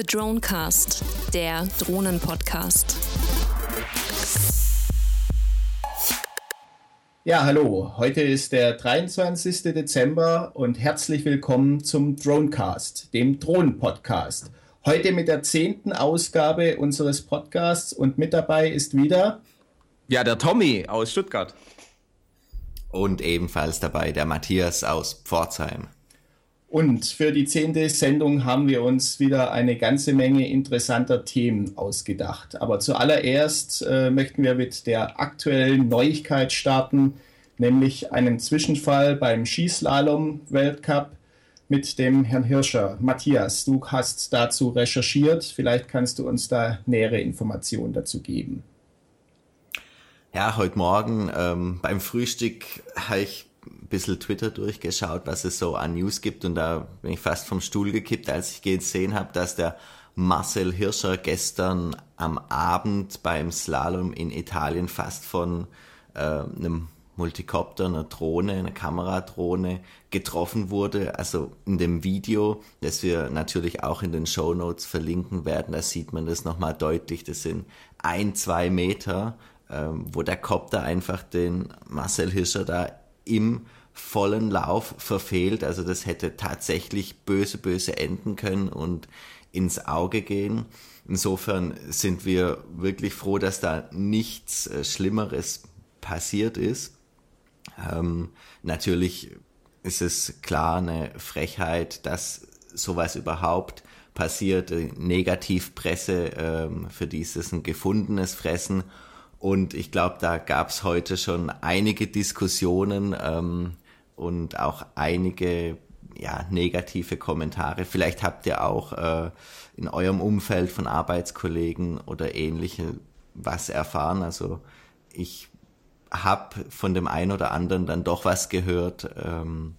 The Dronecast, der Drohnenpodcast. Ja, hallo. Heute ist der 23. Dezember und herzlich willkommen zum Dronecast, dem Drohnenpodcast. Heute mit der zehnten Ausgabe unseres Podcasts und mit dabei ist wieder. Ja, der Tommy aus Stuttgart. Und ebenfalls dabei der Matthias aus Pforzheim. Und für die zehnte Sendung haben wir uns wieder eine ganze Menge interessanter Themen ausgedacht. Aber zuallererst äh, möchten wir mit der aktuellen Neuigkeit starten, nämlich einem Zwischenfall beim Skislalom-Weltcup mit dem Herrn Hirscher. Matthias, du hast dazu recherchiert. Vielleicht kannst du uns da nähere Informationen dazu geben. Ja, heute Morgen ähm, beim Frühstück habe ich ein bisschen Twitter durchgeschaut, was es so an News gibt und da bin ich fast vom Stuhl gekippt, als ich gesehen habe, dass der Marcel Hirscher gestern am Abend beim Slalom in Italien fast von äh, einem Multicopter, einer Drohne, einer Kameradrohne getroffen wurde. Also in dem Video, das wir natürlich auch in den Show Notes verlinken werden, da sieht man das nochmal deutlich. Das sind ein, zwei Meter, ähm, wo der Copter einfach den Marcel Hirscher da im vollen Lauf verfehlt. Also das hätte tatsächlich böse, böse enden können und ins Auge gehen. Insofern sind wir wirklich froh, dass da nichts äh, Schlimmeres passiert ist. Ähm, natürlich ist es klar eine Frechheit, dass sowas überhaupt passiert. Negativpresse ähm, für dieses ein gefundenes Fressen und ich glaube, da gab es heute schon einige Diskussionen ähm, und auch einige ja, negative Kommentare. Vielleicht habt ihr auch äh, in eurem Umfeld von Arbeitskollegen oder ähnliche was erfahren. Also ich habe von dem einen oder anderen dann doch was gehört. Ähm,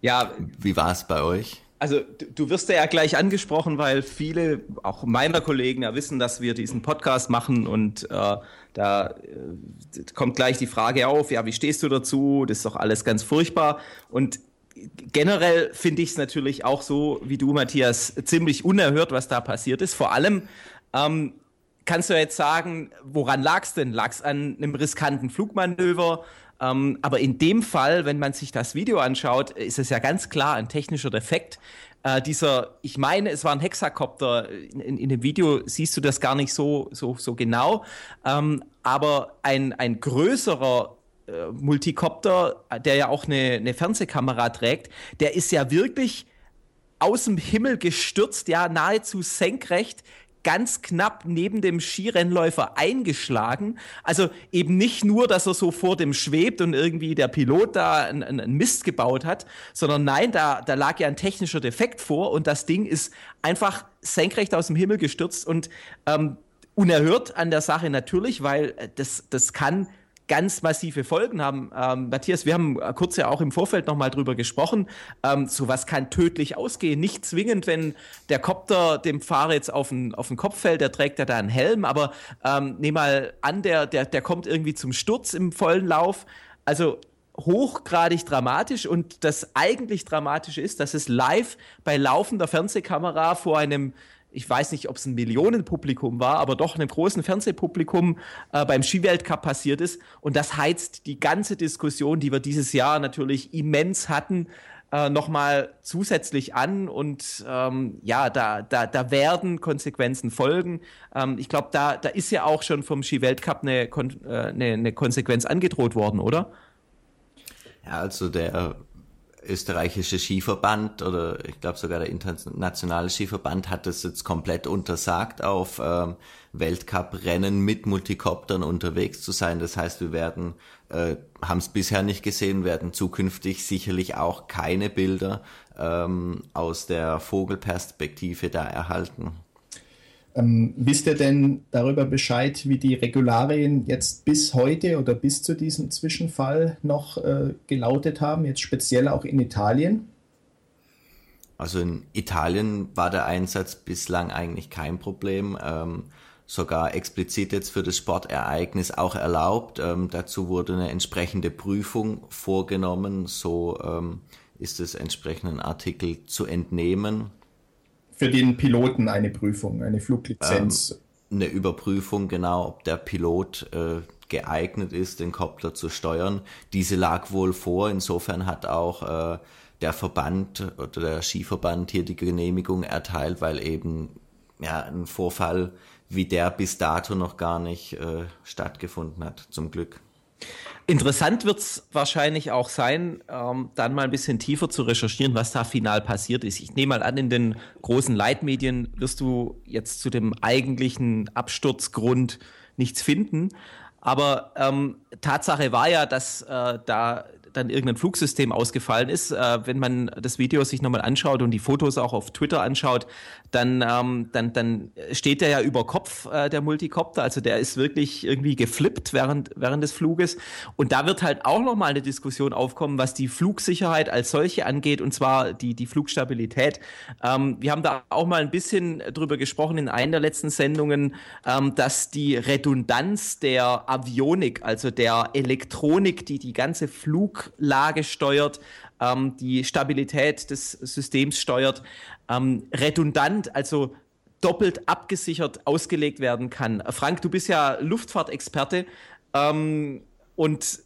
ja. Wie war es bei euch? Also du wirst ja gleich angesprochen, weil viele, auch meiner Kollegen, ja wissen, dass wir diesen Podcast machen und äh, da äh, kommt gleich die Frage auf, ja, wie stehst du dazu? Das ist doch alles ganz furchtbar. Und generell finde ich es natürlich auch so, wie du, Matthias, ziemlich unerhört, was da passiert ist. Vor allem ähm, kannst du jetzt sagen, woran lag es denn? Lag es an einem riskanten Flugmanöver? Ähm, aber in dem Fall, wenn man sich das Video anschaut, ist es ja ganz klar ein technischer Defekt. Äh, dieser, ich meine, es war ein Hexakopter. In, in, in, dem Video siehst du das gar nicht so, so, so genau. Ähm, aber ein, ein größerer äh, Multicopter, der ja auch eine, eine Fernsehkamera trägt, der ist ja wirklich aus dem Himmel gestürzt, ja, nahezu senkrecht ganz knapp neben dem Skirennläufer eingeschlagen. Also eben nicht nur, dass er so vor dem schwebt und irgendwie der Pilot da einen, einen Mist gebaut hat, sondern nein, da, da lag ja ein technischer Defekt vor und das Ding ist einfach senkrecht aus dem Himmel gestürzt und ähm, unerhört an der Sache natürlich, weil äh, das, das kann ganz massive Folgen haben. Ähm, Matthias, wir haben kurz ja auch im Vorfeld nochmal drüber gesprochen. Ähm, sowas kann tödlich ausgehen. Nicht zwingend, wenn der Kopter dem Fahrer jetzt auf den, auf den Kopf fällt, der trägt ja da einen Helm, aber ähm, nehm mal an, der, der, der kommt irgendwie zum Sturz im vollen Lauf. Also hochgradig dramatisch und das eigentlich Dramatische ist, dass es live bei laufender Fernsehkamera vor einem ich weiß nicht, ob es ein Millionenpublikum war, aber doch einem großen Fernsehpublikum äh, beim Skiweltcup passiert ist. Und das heizt die ganze Diskussion, die wir dieses Jahr natürlich immens hatten, äh, nochmal zusätzlich an. Und ähm, ja, da, da, da werden Konsequenzen folgen. Ähm, ich glaube, da, da ist ja auch schon vom Skiweltcup eine, Kon äh, eine, eine Konsequenz angedroht worden, oder? Ja, also der österreichische Skiverband oder ich glaube sogar der internationale Skiverband hat es jetzt komplett untersagt, auf ähm, Weltcup-Rennen mit Multikoptern unterwegs zu sein. Das heißt, wir werden, äh, haben es bisher nicht gesehen, werden zukünftig sicherlich auch keine Bilder ähm, aus der Vogelperspektive da erhalten. Ähm, wisst ihr denn darüber Bescheid, wie die Regularien jetzt bis heute oder bis zu diesem Zwischenfall noch äh, gelautet haben, jetzt speziell auch in Italien? Also in Italien war der Einsatz bislang eigentlich kein Problem. Ähm, sogar explizit jetzt für das Sportereignis auch erlaubt. Ähm, dazu wurde eine entsprechende Prüfung vorgenommen. So ähm, ist es entsprechenden Artikel zu entnehmen. Für den Piloten eine Prüfung, eine Fluglizenz. Ähm, eine Überprüfung, genau, ob der Pilot äh, geeignet ist, den Kopter zu steuern. Diese lag wohl vor. Insofern hat auch äh, der Verband oder der Skiverband hier die Genehmigung erteilt, weil eben ja ein Vorfall wie der bis dato noch gar nicht äh, stattgefunden hat, zum Glück. Interessant wird es wahrscheinlich auch sein, ähm, dann mal ein bisschen tiefer zu recherchieren, was da final passiert ist. Ich nehme mal an, in den großen Leitmedien wirst du jetzt zu dem eigentlichen Absturzgrund nichts finden. Aber ähm, Tatsache war ja, dass äh, da dann irgendein Flugsystem ausgefallen ist. Äh, wenn man das Video sich nochmal anschaut und die Fotos auch auf Twitter anschaut, dann, ähm, dann, dann steht der ja über Kopf, äh, der Multicopter. Also der ist wirklich irgendwie geflippt während, während des Fluges. Und da wird halt auch nochmal eine Diskussion aufkommen, was die Flugsicherheit als solche angeht, und zwar die, die Flugstabilität. Ähm, wir haben da auch mal ein bisschen drüber gesprochen in einer der letzten Sendungen, ähm, dass die Redundanz der Avionik, also der Elektronik, die die ganze Fluglage steuert, ähm, die Stabilität des Systems steuert, ähm, redundant, also doppelt abgesichert ausgelegt werden kann. Frank, du bist ja Luftfahrtexperte ähm, und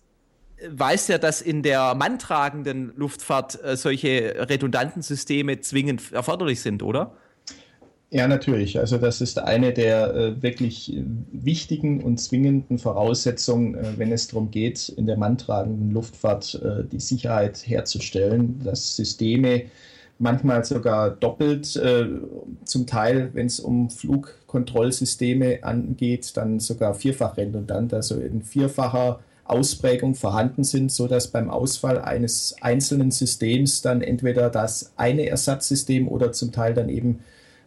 weißt ja, dass in der manntragenden Luftfahrt äh, solche redundanten Systeme zwingend erforderlich sind, oder? Ja, natürlich. Also das ist eine der äh, wirklich wichtigen und zwingenden Voraussetzungen, äh, wenn es darum geht, in der manntragenden Luftfahrt äh, die Sicherheit herzustellen, dass Systeme manchmal sogar doppelt, äh, zum Teil, wenn es um Flugkontrollsysteme angeht, dann sogar vierfach redundant, also in vierfacher Ausprägung vorhanden sind, sodass beim Ausfall eines einzelnen Systems dann entweder das eine Ersatzsystem oder zum Teil dann eben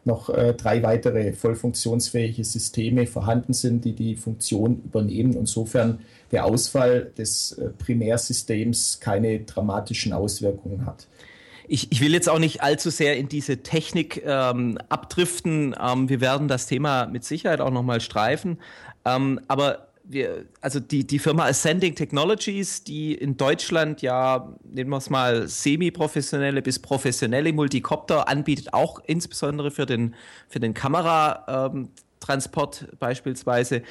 noch äh, drei weitere voll funktionsfähige Systeme vorhanden sind, die die Funktion übernehmen. Insofern der Ausfall des äh, Primärsystems keine dramatischen Auswirkungen hat. Ich, ich will jetzt auch nicht allzu sehr in diese Technik ähm, abdriften. Ähm, wir werden das Thema mit Sicherheit auch nochmal streifen. Ähm, aber wir, also die, die Firma Ascending Technologies, die in Deutschland ja, nehmen wir es mal, semi-professionelle bis professionelle Multicopter anbietet, auch insbesondere für den, für den Kameratransport beispielsweise,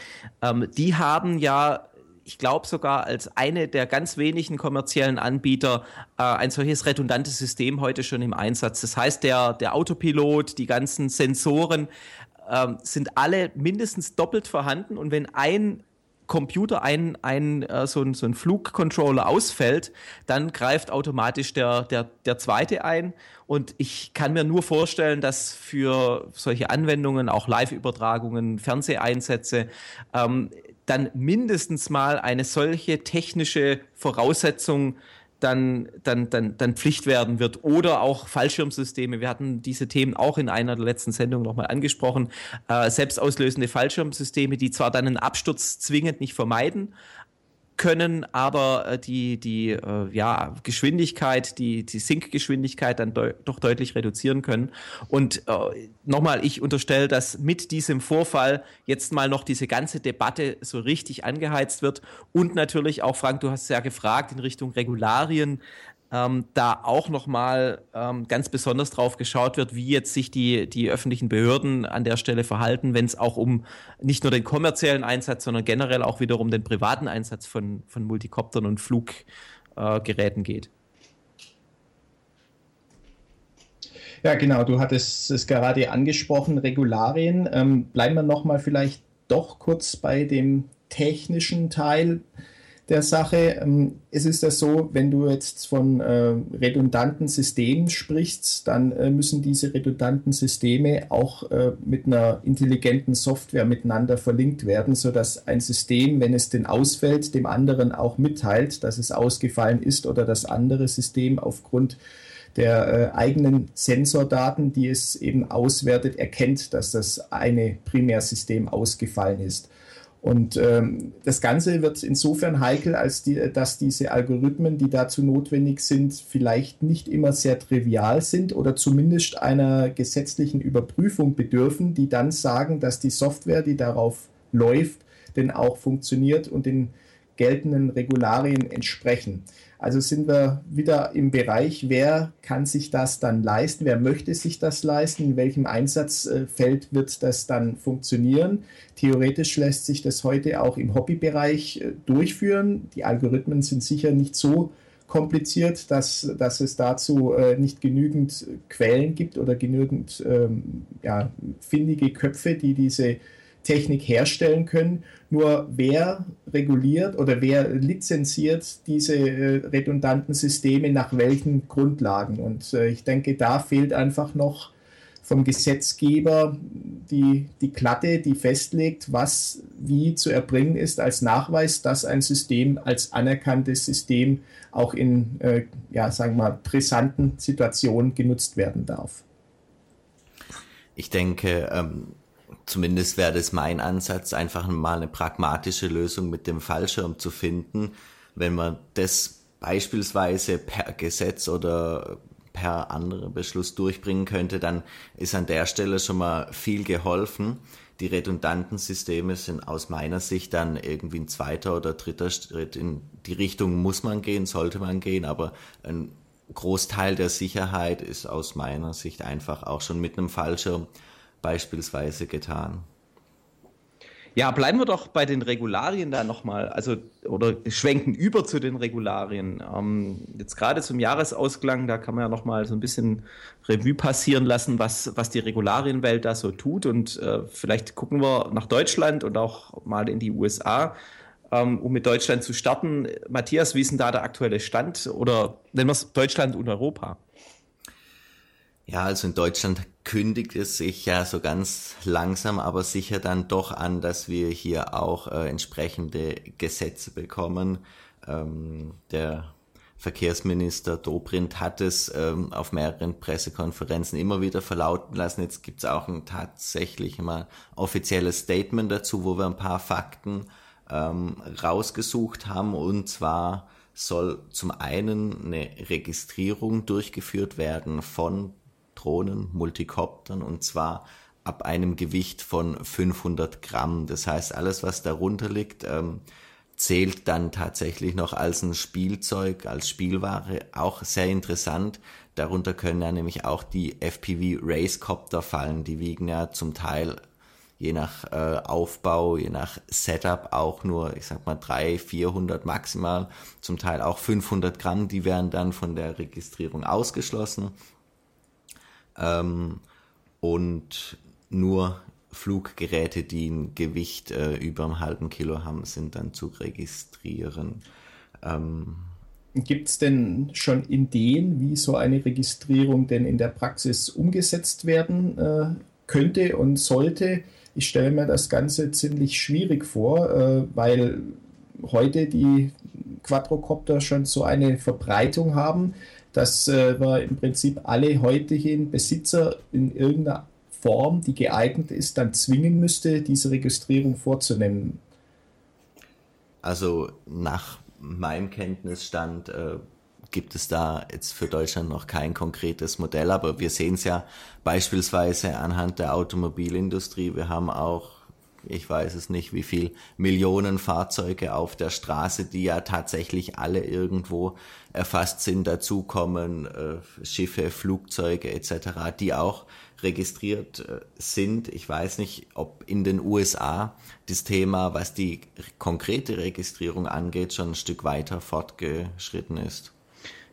ähm, die haben ja ich glaube sogar als eine der ganz wenigen kommerziellen Anbieter äh, ein solches redundantes System heute schon im Einsatz. Das heißt, der, der Autopilot, die ganzen Sensoren äh, sind alle mindestens doppelt vorhanden und wenn ein Computer ein, ein, äh, so, ein, so ein Flugcontroller ausfällt, dann greift automatisch der, der, der zweite ein. Und ich kann mir nur vorstellen, dass für solche Anwendungen, auch Live-Übertragungen, Fernseheinsätze, ähm, dann mindestens mal eine solche technische Voraussetzung dann, dann, dann, dann Pflicht werden wird. Oder auch Fallschirmsysteme. Wir hatten diese Themen auch in einer der letzten Sendungen nochmal angesprochen. Äh, selbstauslösende Fallschirmsysteme, die zwar dann einen Absturz zwingend nicht vermeiden, können aber äh, die, die äh, ja, Geschwindigkeit, die, die Sinkgeschwindigkeit dann deu doch deutlich reduzieren können. Und äh, nochmal, ich unterstelle, dass mit diesem Vorfall jetzt mal noch diese ganze Debatte so richtig angeheizt wird. Und natürlich auch, Frank, du hast ja gefragt in Richtung Regularien ähm, da auch nochmal ähm, ganz besonders drauf geschaut wird, wie jetzt sich die, die öffentlichen Behörden an der Stelle verhalten, wenn es auch um nicht nur den kommerziellen Einsatz, sondern generell auch wiederum den privaten Einsatz von, von Multikoptern und Fluggeräten äh, geht. Ja, genau, du hattest es gerade angesprochen, Regularien. Ähm, bleiben wir nochmal vielleicht doch kurz bei dem technischen Teil der Sache. Ähm, es ist ja so, wenn du jetzt von äh, redundanten Systemen sprichst, dann äh, müssen diese redundanten Systeme auch äh, mit einer intelligenten Software miteinander verlinkt werden, sodass ein System, wenn es denn ausfällt, dem anderen auch mitteilt, dass es ausgefallen ist oder das andere System aufgrund der äh, eigenen Sensordaten, die es eben auswertet, erkennt, dass das eine Primärsystem ausgefallen ist. Und ähm, das Ganze wird insofern heikel, als die, dass diese Algorithmen, die dazu notwendig sind, vielleicht nicht immer sehr trivial sind oder zumindest einer gesetzlichen Überprüfung bedürfen, die dann sagen, dass die Software, die darauf läuft, denn auch funktioniert und den geltenden Regularien entsprechen. Also sind wir wieder im Bereich, wer kann sich das dann leisten, wer möchte sich das leisten, in welchem Einsatzfeld wird das dann funktionieren. Theoretisch lässt sich das heute auch im Hobbybereich äh, durchführen. Die Algorithmen sind sicher nicht so kompliziert, dass, dass es dazu äh, nicht genügend Quellen gibt oder genügend ähm, ja, findige Köpfe, die diese Technik herstellen können. Nur wer reguliert oder wer lizenziert diese äh, redundanten Systeme nach welchen Grundlagen? Und äh, ich denke, da fehlt einfach noch vom Gesetzgeber die, die Klatte, die festlegt, was wie zu erbringen ist als Nachweis, dass ein System als anerkanntes System auch in, äh, ja, sagen wir mal, brisanten Situationen genutzt werden darf. Ich denke, ähm, zumindest wäre das mein Ansatz, einfach mal eine pragmatische Lösung mit dem Fallschirm zu finden. Wenn man das beispielsweise per Gesetz oder per anderer Beschluss durchbringen könnte, dann ist an der Stelle schon mal viel geholfen. Die redundanten Systeme sind aus meiner Sicht dann irgendwie ein zweiter oder dritter Schritt. In die Richtung muss man gehen, sollte man gehen, aber ein Großteil der Sicherheit ist aus meiner Sicht einfach auch schon mit einem Fallschirm beispielsweise getan. Ja, bleiben wir doch bei den Regularien da nochmal, also oder schwenken über zu den Regularien. Ähm, jetzt gerade zum Jahresausklang, da kann man ja nochmal so ein bisschen Revue passieren lassen, was, was die Regularienwelt da so tut. Und äh, vielleicht gucken wir nach Deutschland und auch mal in die USA, ähm, um mit Deutschland zu starten. Matthias, wie ist denn da der aktuelle Stand? Oder nennen wir es Deutschland und Europa? Ja, also in Deutschland kündigt es sich ja so ganz langsam, aber sicher dann doch an, dass wir hier auch äh, entsprechende Gesetze bekommen. Ähm, der Verkehrsminister Dobrindt hat es ähm, auf mehreren Pressekonferenzen immer wieder verlauten lassen. Jetzt gibt es auch ein tatsächlich mal offizielles Statement dazu, wo wir ein paar Fakten ähm, rausgesucht haben. Und zwar soll zum einen eine Registrierung durchgeführt werden von Drohnen, Multikoptern und zwar ab einem Gewicht von 500 Gramm. Das heißt, alles, was darunter liegt, ähm, zählt dann tatsächlich noch als ein Spielzeug, als Spielware. Auch sehr interessant. Darunter können ja nämlich auch die FPV Racecopter fallen. Die wiegen ja zum Teil je nach äh, Aufbau, je nach Setup auch nur, ich sag mal, 300, 400 maximal, zum Teil auch 500 Gramm. Die werden dann von der Registrierung ausgeschlossen ähm, und nur Fluggeräte, die ein Gewicht äh, über einem halben Kilo haben, sind dann zu registrieren. Ähm, Gibt es denn schon Ideen, wie so eine Registrierung denn in der Praxis umgesetzt werden äh, könnte und sollte? Ich stelle mir das Ganze ziemlich schwierig vor, äh, weil heute die Quadrocopter schon so eine Verbreitung haben, dass äh, wir im Prinzip alle heutigen Besitzer in irgendeiner Form, die geeignet ist, dann zwingen müsste, diese Registrierung vorzunehmen. Also nach meinem Kenntnisstand äh, gibt es da jetzt für Deutschland noch kein konkretes Modell, aber wir sehen es ja beispielsweise anhand der Automobilindustrie. Wir haben auch ich weiß es nicht, wie viel Millionen Fahrzeuge auf der Straße, die ja tatsächlich alle irgendwo erfasst sind, dazukommen, äh, Schiffe, Flugzeuge etc., die auch registriert äh, sind. Ich weiß nicht, ob in den USA das Thema, was die konkrete Registrierung angeht, schon ein Stück weiter fortgeschritten ist.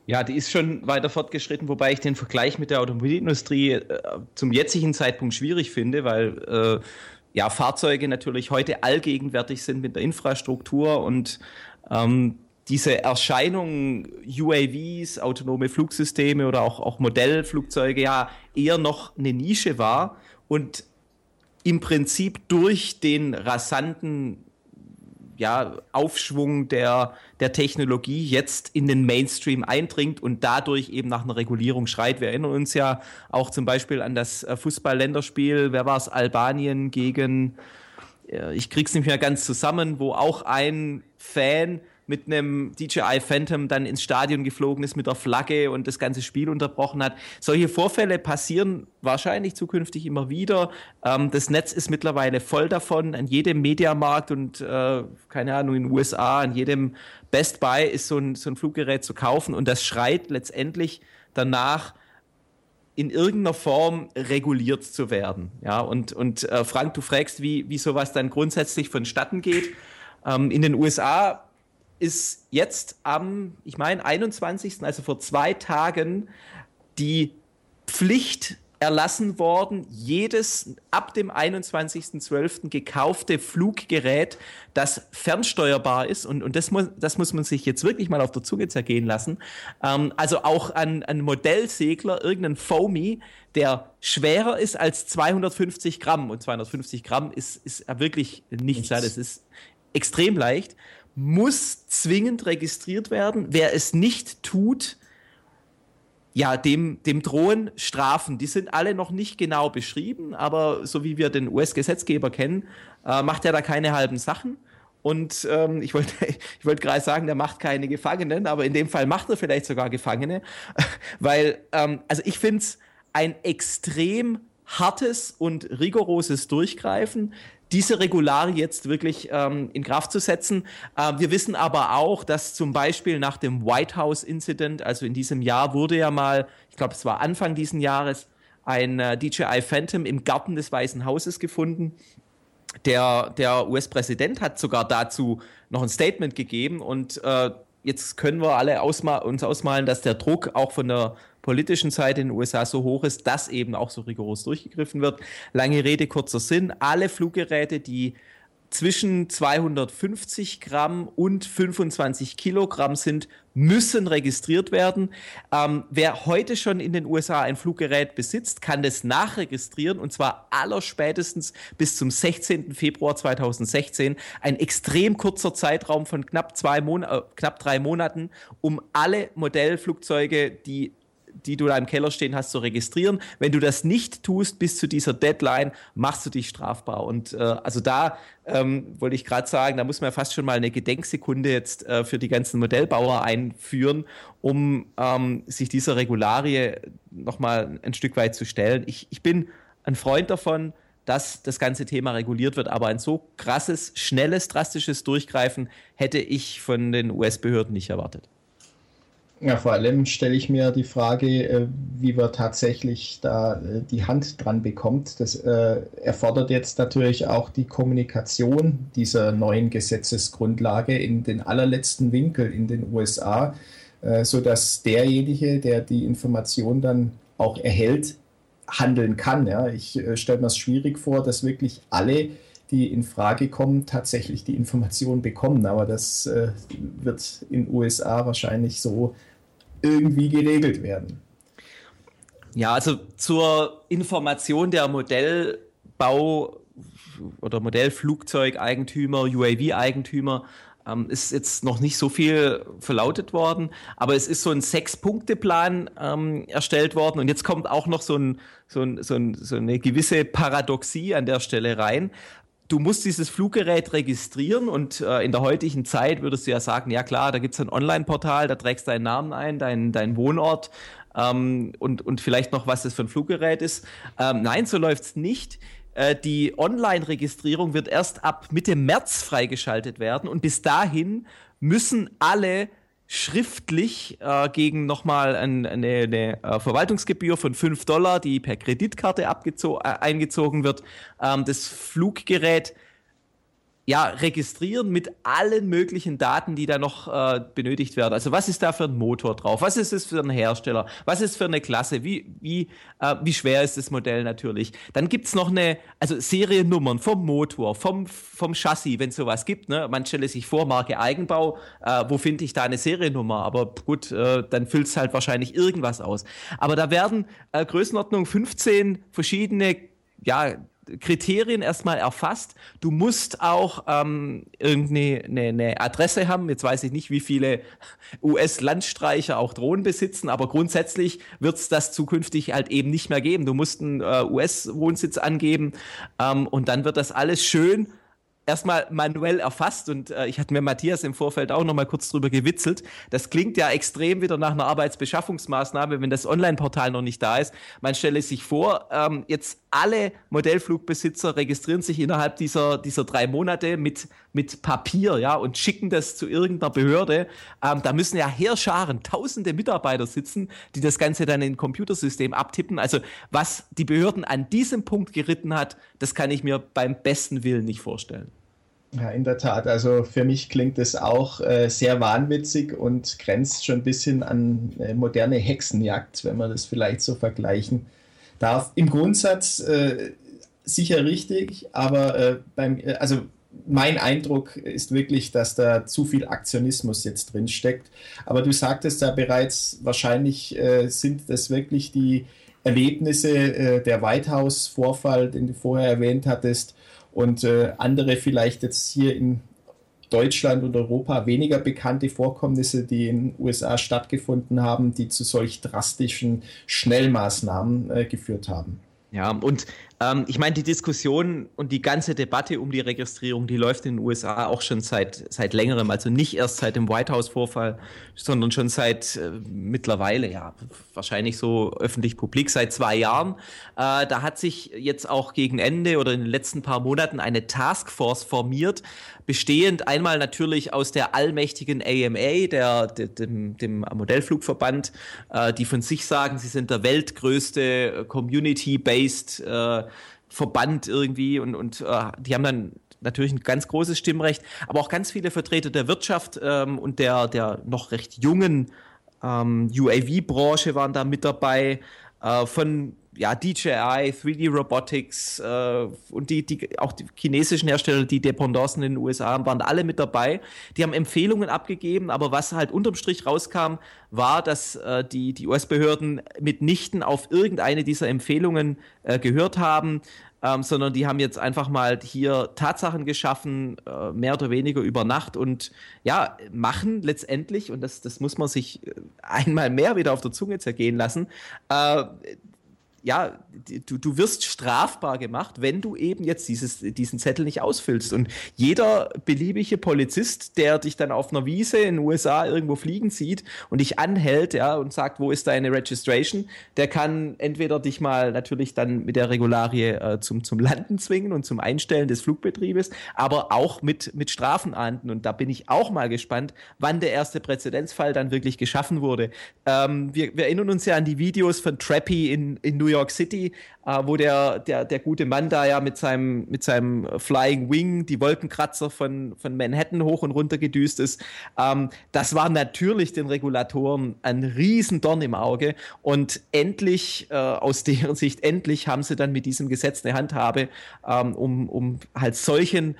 Ja, die ist schon weiter fortgeschritten, wobei ich den Vergleich mit der Automobilindustrie äh, zum jetzigen Zeitpunkt schwierig finde, weil äh, ja, Fahrzeuge natürlich heute allgegenwärtig sind mit der Infrastruktur und ähm, diese Erscheinung UAVs, autonome Flugsysteme oder auch, auch Modellflugzeuge ja eher noch eine Nische war und im Prinzip durch den rasanten ja, Aufschwung der, der Technologie jetzt in den Mainstream eindringt und dadurch eben nach einer Regulierung schreit. Wir erinnern uns ja auch zum Beispiel an das äh, Fußball-Länderspiel, wer war es, Albanien gegen, äh, ich krieg's nicht mehr ganz zusammen, wo auch ein Fan mit einem DJI Phantom dann ins Stadion geflogen ist mit der Flagge und das ganze Spiel unterbrochen hat. Solche Vorfälle passieren wahrscheinlich zukünftig immer wieder. Ähm, das Netz ist mittlerweile voll davon. An jedem Mediamarkt und äh, keine Ahnung in den USA, an jedem Best Buy ist so ein, so ein Fluggerät zu kaufen und das schreit letztendlich danach, in irgendeiner Form reguliert zu werden. Ja, und, und äh, Frank, du fragst, wie, wie sowas dann grundsätzlich vonstatten geht. Ähm, in den USA ist jetzt am, ich meine, 21., also vor zwei Tagen, die Pflicht erlassen worden, jedes ab dem 21.12. gekaufte Fluggerät, das fernsteuerbar ist, und, und das, muss, das muss man sich jetzt wirklich mal auf der Zunge zergehen lassen, ähm, also auch an, an Modellsegler, irgendein Foamy, der schwerer ist als 250 Gramm, und 250 Gramm ist, ist wirklich nichts, nichts. das ist extrem leicht, muss zwingend registriert werden. Wer es nicht tut, ja, dem, dem drohen Strafen. Die sind alle noch nicht genau beschrieben, aber so wie wir den US-Gesetzgeber kennen, äh, macht er da keine halben Sachen. Und ähm, ich wollte ich wollte gerade sagen, der macht keine Gefangenen, aber in dem Fall macht er vielleicht sogar Gefangene, weil ähm, also ich finde es ein extrem hartes und rigoroses Durchgreifen diese Regularien jetzt wirklich ähm, in Kraft zu setzen. Äh, wir wissen aber auch, dass zum Beispiel nach dem White House Incident, also in diesem Jahr wurde ja mal, ich glaube es war Anfang diesen Jahres, ein äh, DJI Phantom im Garten des Weißen Hauses gefunden. Der, der US-Präsident hat sogar dazu noch ein Statement gegeben und äh, jetzt können wir alle ausma uns ausmalen, dass der Druck auch von der politischen Seite in den USA so hoch ist, dass eben auch so rigoros durchgegriffen wird. Lange Rede, kurzer Sinn. Alle Fluggeräte, die zwischen 250 Gramm und 25 Kilogramm sind, müssen registriert werden. Ähm, wer heute schon in den USA ein Fluggerät besitzt, kann das nachregistrieren und zwar allerspätestens bis zum 16. Februar 2016. Ein extrem kurzer Zeitraum von knapp, zwei Mon äh, knapp drei Monaten, um alle Modellflugzeuge, die die du da im Keller stehen hast, zu registrieren. Wenn du das nicht tust bis zu dieser Deadline, machst du dich strafbar. Und äh, also da ähm, wollte ich gerade sagen, da muss man fast schon mal eine Gedenksekunde jetzt äh, für die ganzen Modellbauer einführen, um ähm, sich dieser Regularie nochmal ein Stück weit zu stellen. Ich, ich bin ein Freund davon, dass das ganze Thema reguliert wird, aber ein so krasses, schnelles, drastisches Durchgreifen hätte ich von den US-Behörden nicht erwartet. Ja, vor allem stelle ich mir die Frage, äh, wie man tatsächlich da äh, die Hand dran bekommt. Das äh, erfordert jetzt natürlich auch die Kommunikation dieser neuen Gesetzesgrundlage in den allerletzten Winkel in den USA, sodass derjenige, der die Information dann auch erhält, handeln kann. Ja. Ich stelle mir es schwierig vor, dass wirklich alle die in Frage kommen, tatsächlich die Information bekommen. Aber das äh, wird in USA wahrscheinlich so irgendwie geregelt werden. Ja, also zur Information der Modellbau- oder Modellflugzeugeigentümer, UAV-Eigentümer ähm, ist jetzt noch nicht so viel verlautet worden, aber es ist so ein Sechs-Punkte-Plan ähm, erstellt worden und jetzt kommt auch noch so, ein, so, ein, so, ein, so eine gewisse Paradoxie an der Stelle rein du musst dieses Fluggerät registrieren und äh, in der heutigen Zeit würdest du ja sagen, ja klar, da gibt es ein Online-Portal, da trägst deinen Namen ein, deinen dein Wohnort ähm, und, und vielleicht noch, was das für ein Fluggerät ist. Ähm, nein, so läuft's nicht. Äh, die Online-Registrierung wird erst ab Mitte März freigeschaltet werden und bis dahin müssen alle schriftlich äh, gegen nochmal ein, eine, eine äh, Verwaltungsgebühr von 5 Dollar, die per Kreditkarte äh, eingezogen wird, ähm, das Fluggerät ja, registrieren mit allen möglichen Daten, die da noch äh, benötigt werden. Also was ist da für ein Motor drauf? Was ist es für ein Hersteller? Was ist für eine Klasse? Wie, wie, äh, wie schwer ist das Modell natürlich? Dann gibt's noch eine, also Seriennummern vom Motor, vom, vom Chassis, wenn es sowas gibt. Ne? Man stelle sich vor, Marke Eigenbau, äh, wo finde ich da eine Seriennummer? Aber gut, äh, dann füllst halt wahrscheinlich irgendwas aus. Aber da werden äh, Größenordnung 15 verschiedene ja, Kriterien erstmal erfasst. Du musst auch ähm, irgendeine eine, eine Adresse haben. Jetzt weiß ich nicht, wie viele US-Landstreicher auch Drohnen besitzen, aber grundsätzlich wird es das zukünftig halt eben nicht mehr geben. Du musst einen äh, US-Wohnsitz angeben ähm, und dann wird das alles schön erstmal manuell erfasst und äh, ich hatte mir Matthias im Vorfeld auch noch mal kurz drüber gewitzelt. Das klingt ja extrem wieder nach einer Arbeitsbeschaffungsmaßnahme, wenn das Online-Portal noch nicht da ist. Man stelle sich vor, ähm, jetzt alle Modellflugbesitzer registrieren sich innerhalb dieser, dieser drei Monate mit, mit Papier, ja, und schicken das zu irgendeiner Behörde. Ähm, da müssen ja Heerscharen, tausende Mitarbeiter sitzen, die das Ganze dann in ein Computersystem abtippen. Also was die Behörden an diesem Punkt geritten hat, das kann ich mir beim besten Willen nicht vorstellen. Ja, in der Tat. Also für mich klingt es auch äh, sehr wahnwitzig und grenzt schon ein bisschen an äh, moderne Hexenjagd, wenn man das vielleicht so vergleichen darf. Im Grundsatz äh, sicher richtig, aber äh, beim, äh, also mein Eindruck ist wirklich, dass da zu viel Aktionismus jetzt drin steckt. Aber du sagtest da bereits, wahrscheinlich äh, sind das wirklich die Erlebnisse, der White House-Vorfall, den du vorher erwähnt hattest, und äh, andere vielleicht jetzt hier in Deutschland und Europa weniger bekannte Vorkommnisse, die in den USA stattgefunden haben, die zu solch drastischen Schnellmaßnahmen äh, geführt haben. Ja, und ähm, ich meine, die Diskussion und die ganze Debatte um die Registrierung, die läuft in den USA auch schon seit, seit längerem, also nicht erst seit dem White House-Vorfall, sondern schon seit äh, mittlerweile, ja, wahrscheinlich so öffentlich-publik, seit zwei Jahren. Äh, da hat sich jetzt auch gegen Ende oder in den letzten paar Monaten eine Taskforce formiert, bestehend einmal natürlich aus der allmächtigen AMA, der, der dem, dem Modellflugverband, äh, die von sich sagen, sie sind der weltgrößte Community-based äh, Verband irgendwie und, und äh, die haben dann natürlich ein ganz großes Stimmrecht, aber auch ganz viele Vertreter der Wirtschaft ähm, und der, der noch recht jungen ähm, UAV-Branche waren da mit dabei, äh, von ja, DJI, 3D Robotics äh, und die, die, auch die chinesischen Hersteller, die Dependancen in den USA haben, waren alle mit dabei. Die haben Empfehlungen abgegeben, aber was halt unterm Strich rauskam, war, dass äh, die, die US-Behörden mitnichten auf irgendeine dieser Empfehlungen äh, gehört haben. Ähm, sondern die haben jetzt einfach mal hier Tatsachen geschaffen, äh, mehr oder weniger über Nacht und ja, machen letztendlich, und das, das muss man sich äh, einmal mehr wieder auf der Zunge zergehen lassen, äh, ja, du, du wirst strafbar gemacht, wenn du eben jetzt dieses, diesen Zettel nicht ausfüllst. Und jeder beliebige Polizist, der dich dann auf einer Wiese in den USA irgendwo fliegen sieht und dich anhält, ja, und sagt, wo ist deine Registration, der kann entweder dich mal natürlich dann mit der Regularie äh, zum, zum Landen zwingen und zum Einstellen des Flugbetriebes, aber auch mit, mit Strafen ahnden. Und da bin ich auch mal gespannt, wann der erste Präzedenzfall dann wirklich geschaffen wurde. Ähm, wir, wir erinnern uns ja an die Videos von Trappy in, in New York City, äh, wo der, der, der gute Mann da ja mit seinem, mit seinem Flying Wing die Wolkenkratzer von, von Manhattan hoch und runter gedüst ist. Ähm, das war natürlich den Regulatoren ein Riesendorn im Auge und endlich, äh, aus deren Sicht, endlich haben sie dann mit diesem Gesetz eine Handhabe, ähm, um, um halt solchen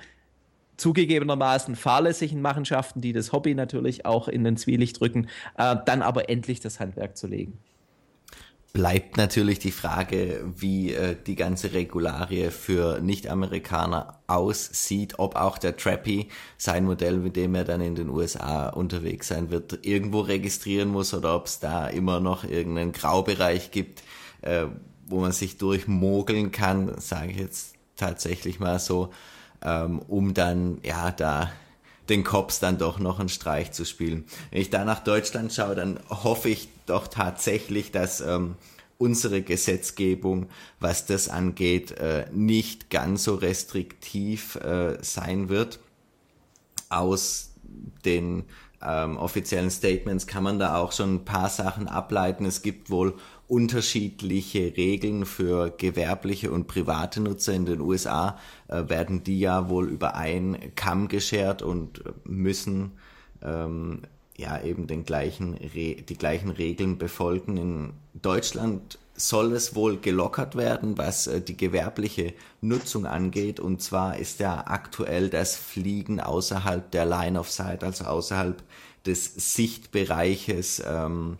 zugegebenermaßen fahrlässigen Machenschaften, die das Hobby natürlich auch in den Zwielicht drücken, äh, dann aber endlich das Handwerk zu legen bleibt natürlich die Frage, wie äh, die ganze Regularie für Nicht-Amerikaner aussieht, ob auch der Trappy sein Modell, mit dem er dann in den USA unterwegs sein wird, irgendwo registrieren muss oder ob es da immer noch irgendeinen Graubereich gibt, äh, wo man sich durchmogeln kann, sage ich jetzt tatsächlich mal so, ähm, um dann ja da den Cops dann doch noch einen Streich zu spielen. Wenn ich da nach Deutschland schaue, dann hoffe ich doch tatsächlich, dass ähm, unsere Gesetzgebung, was das angeht, äh, nicht ganz so restriktiv äh, sein wird. Aus den ähm, offiziellen Statements kann man da auch schon ein paar Sachen ableiten. Es gibt wohl unterschiedliche Regeln für gewerbliche und private Nutzer. In den USA äh, werden die ja wohl über einen Kamm geschert und müssen ähm, ja eben den gleichen die gleichen Regeln befolgen. In Deutschland soll es wohl gelockert werden, was äh, die gewerbliche Nutzung angeht. Und zwar ist ja aktuell das Fliegen außerhalb der Line of Sight, also außerhalb des Sichtbereiches, ähm,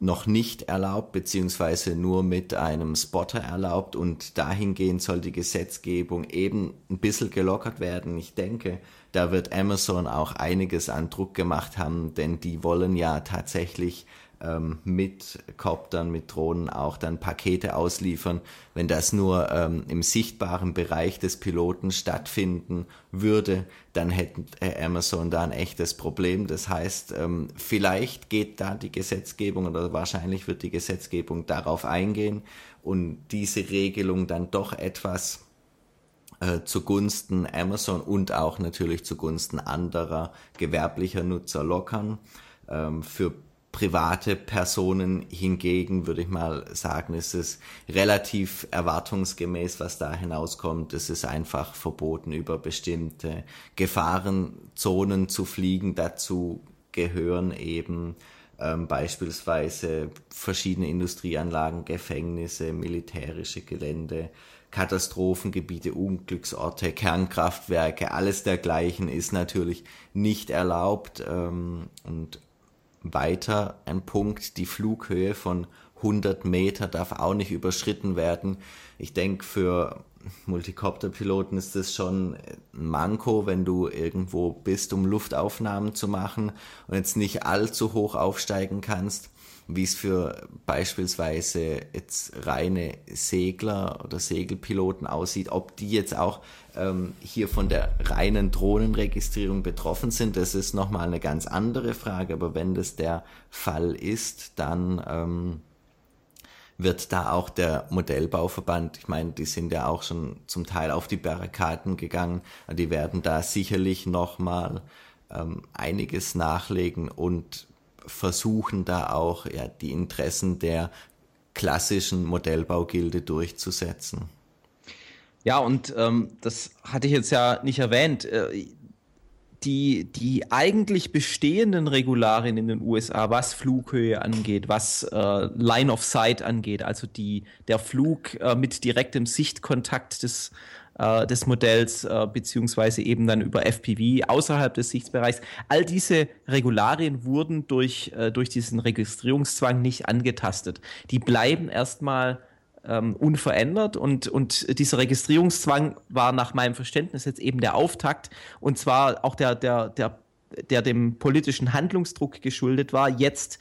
noch nicht erlaubt, beziehungsweise nur mit einem Spotter erlaubt. Und dahingehend soll die Gesetzgebung eben ein bisschen gelockert werden. Ich denke, da wird Amazon auch einiges an Druck gemacht haben, denn die wollen ja tatsächlich ähm, mit Koptern, mit Drohnen auch dann Pakete ausliefern. Wenn das nur ähm, im sichtbaren Bereich des Piloten stattfinden würde, dann hätte Amazon da ein echtes Problem. Das heißt, ähm, vielleicht geht da die Gesetzgebung oder wahrscheinlich wird die Gesetzgebung darauf eingehen und diese Regelung dann doch etwas äh, zugunsten Amazon und auch natürlich zugunsten anderer gewerblicher Nutzer lockern. Ähm, für private Personen hingegen würde ich mal sagen, ist es relativ erwartungsgemäß, was da hinauskommt. Es ist einfach verboten, über bestimmte Gefahrenzonen zu fliegen. Dazu gehören eben ähm, beispielsweise verschiedene Industrieanlagen, Gefängnisse, militärische Gelände, Katastrophengebiete, Unglücksorte, Kernkraftwerke, alles dergleichen ist natürlich nicht erlaubt. Ähm, und weiter ein Punkt, die Flughöhe von 100 Meter darf auch nicht überschritten werden. Ich denke, für Multicopterpiloten ist das schon ein Manko, wenn du irgendwo bist, um Luftaufnahmen zu machen und jetzt nicht allzu hoch aufsteigen kannst wie es für beispielsweise jetzt reine Segler oder Segelpiloten aussieht, ob die jetzt auch ähm, hier von der reinen Drohnenregistrierung betroffen sind, das ist nochmal eine ganz andere Frage. Aber wenn das der Fall ist, dann ähm, wird da auch der Modellbauverband, ich meine, die sind ja auch schon zum Teil auf die Barrikaden gegangen, die werden da sicherlich nochmal ähm, einiges nachlegen und versuchen da auch ja, die Interessen der klassischen Modellbaugilde durchzusetzen. Ja, und ähm, das hatte ich jetzt ja nicht erwähnt. Äh, die, die eigentlich bestehenden Regularien in den USA, was Flughöhe angeht, was äh, Line of Sight angeht, also die, der Flug äh, mit direktem Sichtkontakt des äh, des Modells, äh, beziehungsweise eben dann über FPV außerhalb des Sichtbereichs. All diese Regularien wurden durch, äh, durch diesen Registrierungszwang nicht angetastet. Die bleiben erstmal ähm, unverändert und, und dieser Registrierungszwang war nach meinem Verständnis jetzt eben der Auftakt und zwar auch der, der, der der dem politischen Handlungsdruck geschuldet war, jetzt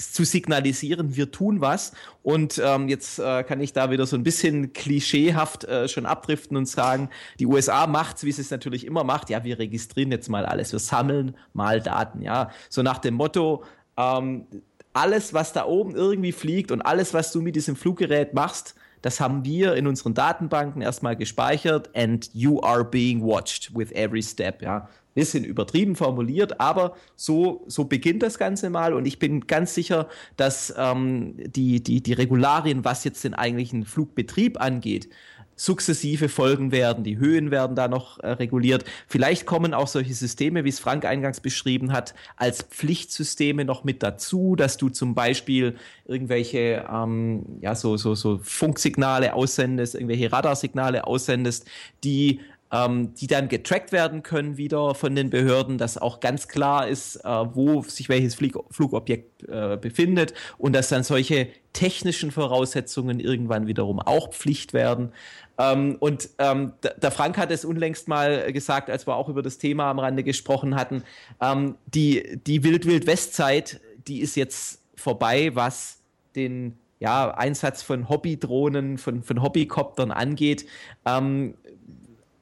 zu signalisieren, wir tun was. Und ähm, jetzt äh, kann ich da wieder so ein bisschen klischeehaft äh, schon abdriften und sagen, die USA macht's, wie sie es natürlich immer macht. Ja, wir registrieren jetzt mal alles, wir sammeln mal Daten. Ja, so nach dem Motto, ähm, alles, was da oben irgendwie fliegt und alles, was du mit diesem Fluggerät machst, das haben wir in unseren Datenbanken erstmal gespeichert and you are being watched with every step. Ja, bisschen übertrieben formuliert, aber so, so beginnt das Ganze mal und ich bin ganz sicher, dass ähm, die, die, die Regularien, was jetzt den eigentlichen Flugbetrieb angeht, sukzessive folgen werden. Die Höhen werden da noch äh, reguliert. Vielleicht kommen auch solche Systeme, wie es Frank eingangs beschrieben hat, als Pflichtsysteme noch mit dazu, dass du zum Beispiel irgendwelche ähm, ja, so, so, so Funksignale aussendest, irgendwelche Radarsignale aussendest, die ähm, die dann getrackt werden können wieder von den Behörden, dass auch ganz klar ist, äh, wo sich welches Flieg Flugobjekt äh, befindet und dass dann solche technischen Voraussetzungen irgendwann wiederum auch Pflicht werden. Ähm, und ähm, der Frank hat es unlängst mal gesagt, als wir auch über das Thema am Rande gesprochen hatten, ähm, die, die Wild-Wild-West-Zeit, die ist jetzt vorbei, was den ja, Einsatz von Hobbydrohnen, von, von Hobbykoptern angeht. Ähm,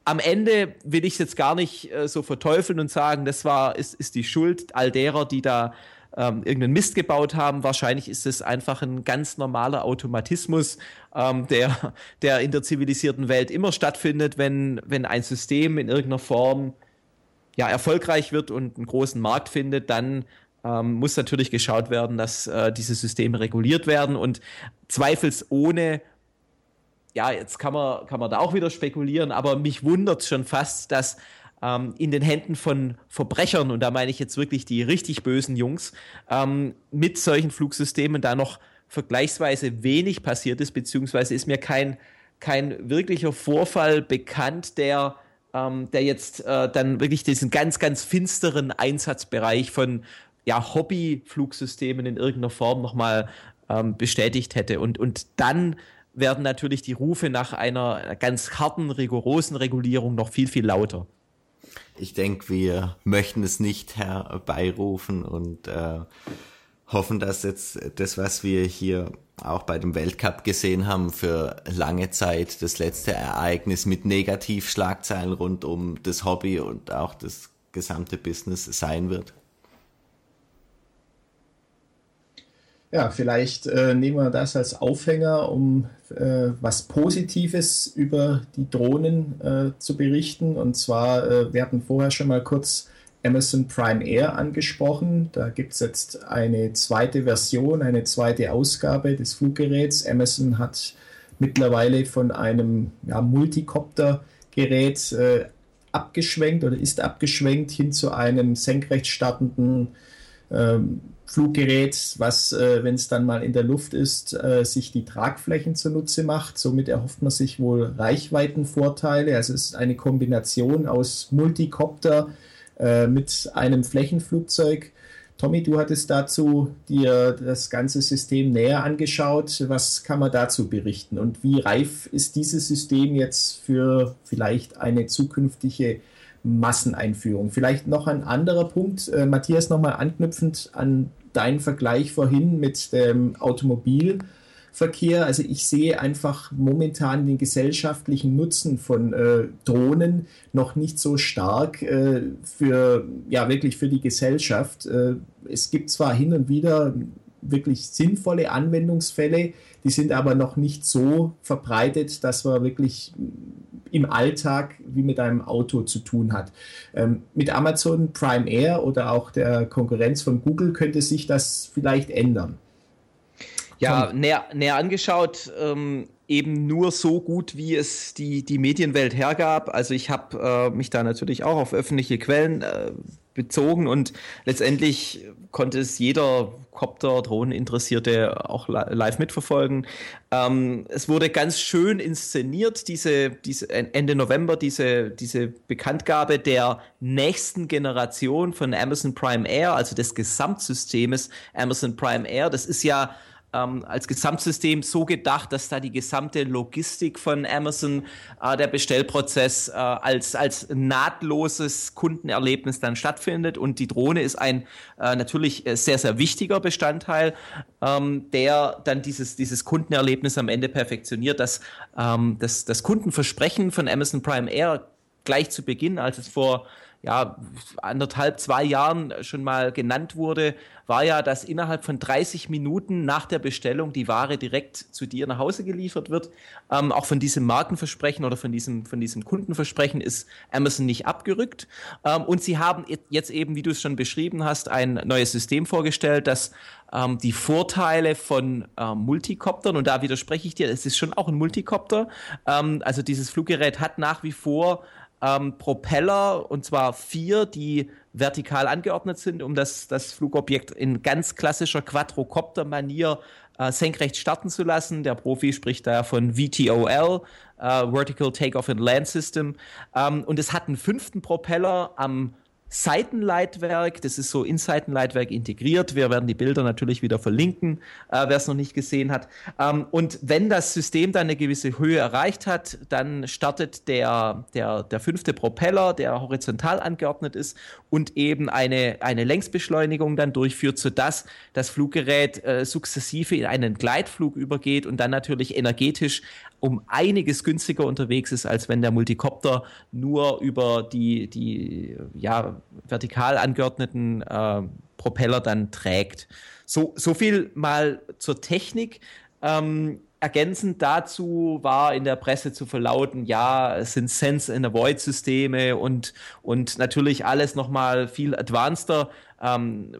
am Ende will ich es jetzt gar nicht äh, so verteufeln und sagen, das war, ist, ist die Schuld all derer, die da ähm, irgendeinen Mist gebaut haben. Wahrscheinlich ist es einfach ein ganz normaler Automatismus, ähm, der, der in der zivilisierten Welt immer stattfindet, wenn, wenn ein System in irgendeiner Form ja, erfolgreich wird und einen großen Markt findet, dann ähm, muss natürlich geschaut werden, dass äh, diese Systeme reguliert werden und zweifelsohne ja, jetzt kann man, kann man da auch wieder spekulieren, aber mich wundert schon fast, dass ähm, in den Händen von Verbrechern, und da meine ich jetzt wirklich die richtig bösen Jungs, ähm, mit solchen Flugsystemen da noch vergleichsweise wenig passiert ist, beziehungsweise ist mir kein, kein wirklicher Vorfall bekannt, der, ähm, der jetzt äh, dann wirklich diesen ganz, ganz finsteren Einsatzbereich von ja, Hobby-Flugsystemen in irgendeiner Form nochmal ähm, bestätigt hätte. Und, und dann werden natürlich die Rufe nach einer ganz harten, rigorosen Regulierung noch viel, viel lauter. Ich denke, wir möchten es nicht herbeirufen und äh, hoffen, dass jetzt das, was wir hier auch bei dem Weltcup gesehen haben, für lange Zeit das letzte Ereignis mit Negativschlagzeilen rund um das Hobby und auch das gesamte Business sein wird. Ja, vielleicht äh, nehmen wir das als Aufhänger, um äh, was Positives über die Drohnen äh, zu berichten. Und zwar, äh, wir hatten vorher schon mal kurz Amazon Prime Air angesprochen. Da gibt es jetzt eine zweite Version, eine zweite Ausgabe des Fluggeräts. Amazon hat mittlerweile von einem ja, Multicopter-Gerät äh, abgeschwenkt oder ist abgeschwenkt hin zu einem senkrecht startenden ähm, Fluggerät, was, äh, wenn es dann mal in der Luft ist, äh, sich die Tragflächen zunutze macht. Somit erhofft man sich wohl Reichweitenvorteile. Also es ist eine Kombination aus Multicopter äh, mit einem Flächenflugzeug. Tommy, du hattest dazu dir das ganze System näher angeschaut. Was kann man dazu berichten? Und wie reif ist dieses System jetzt für vielleicht eine zukünftige Masseneinführung? Vielleicht noch ein anderer Punkt, äh, Matthias, nochmal anknüpfend an dein Vergleich vorhin mit dem Automobilverkehr. Also ich sehe einfach momentan den gesellschaftlichen Nutzen von äh, Drohnen noch nicht so stark äh, für, ja, wirklich für die Gesellschaft. Äh, es gibt zwar hin und wieder wirklich sinnvolle Anwendungsfälle, die sind aber noch nicht so verbreitet, dass man wirklich im Alltag wie mit einem Auto zu tun hat. Ähm, mit Amazon Prime Air oder auch der Konkurrenz von Google könnte sich das vielleicht ändern. Ja, näher, näher angeschaut, ähm, eben nur so gut, wie es die, die Medienwelt hergab. Also ich habe äh, mich da natürlich auch auf öffentliche Quellen äh, bezogen und letztendlich konnte es jeder Copter, Drohneninteressierte auch live mitverfolgen. Ähm, es wurde ganz schön inszeniert, diese, diese Ende November, diese, diese Bekanntgabe der nächsten Generation von Amazon Prime Air, also des Gesamtsystems Amazon Prime Air. Das ist ja ähm, als Gesamtsystem so gedacht, dass da die gesamte Logistik von Amazon, äh, der Bestellprozess äh, als, als nahtloses Kundenerlebnis dann stattfindet. Und die Drohne ist ein äh, natürlich äh, sehr, sehr wichtiger Bestandteil, ähm, der dann dieses, dieses Kundenerlebnis am Ende perfektioniert. dass ähm, das, das Kundenversprechen von Amazon Prime Air gleich zu Beginn, als es vor ja, anderthalb, zwei Jahren schon mal genannt wurde, war ja, dass innerhalb von 30 Minuten nach der Bestellung die Ware direkt zu dir nach Hause geliefert wird. Ähm, auch von diesem Markenversprechen oder von diesem, von diesem Kundenversprechen ist Amazon nicht abgerückt. Ähm, und sie haben jetzt eben, wie du es schon beschrieben hast, ein neues System vorgestellt, das ähm, die Vorteile von ähm, Multicoptern, und da widerspreche ich dir, es ist schon auch ein Multicopter. Ähm, also dieses Fluggerät hat nach wie vor ähm, Propeller, und zwar vier, die vertikal angeordnet sind, um das, das Flugobjekt in ganz klassischer Quadrocopter-Manier äh, senkrecht starten zu lassen. Der Profi spricht da von VTOL, äh, Vertical Takeoff and Land System. Ähm, und es hat einen fünften Propeller am Seitenleitwerk. Das ist so in Seitenleitwerk integriert. Wir werden die Bilder natürlich wieder verlinken, äh, wer es noch nicht gesehen hat. Ähm, und wenn das System dann eine gewisse Höhe erreicht hat, dann startet der, der, der fünfte Propeller, der horizontal angeordnet ist und eben eine, eine Längsbeschleunigung dann durchführt, sodass das Fluggerät äh, sukzessive in einen Gleitflug übergeht und dann natürlich energetisch um einiges günstiger unterwegs ist, als wenn der Multicopter nur über die, die ja, vertikal angeordneten äh, Propeller dann trägt. So, so viel mal zur Technik. Ähm, ergänzend dazu war in der Presse zu verlauten, ja, es sind Sense and Avoid Systeme und, und natürlich alles nochmal viel advanceder ähm,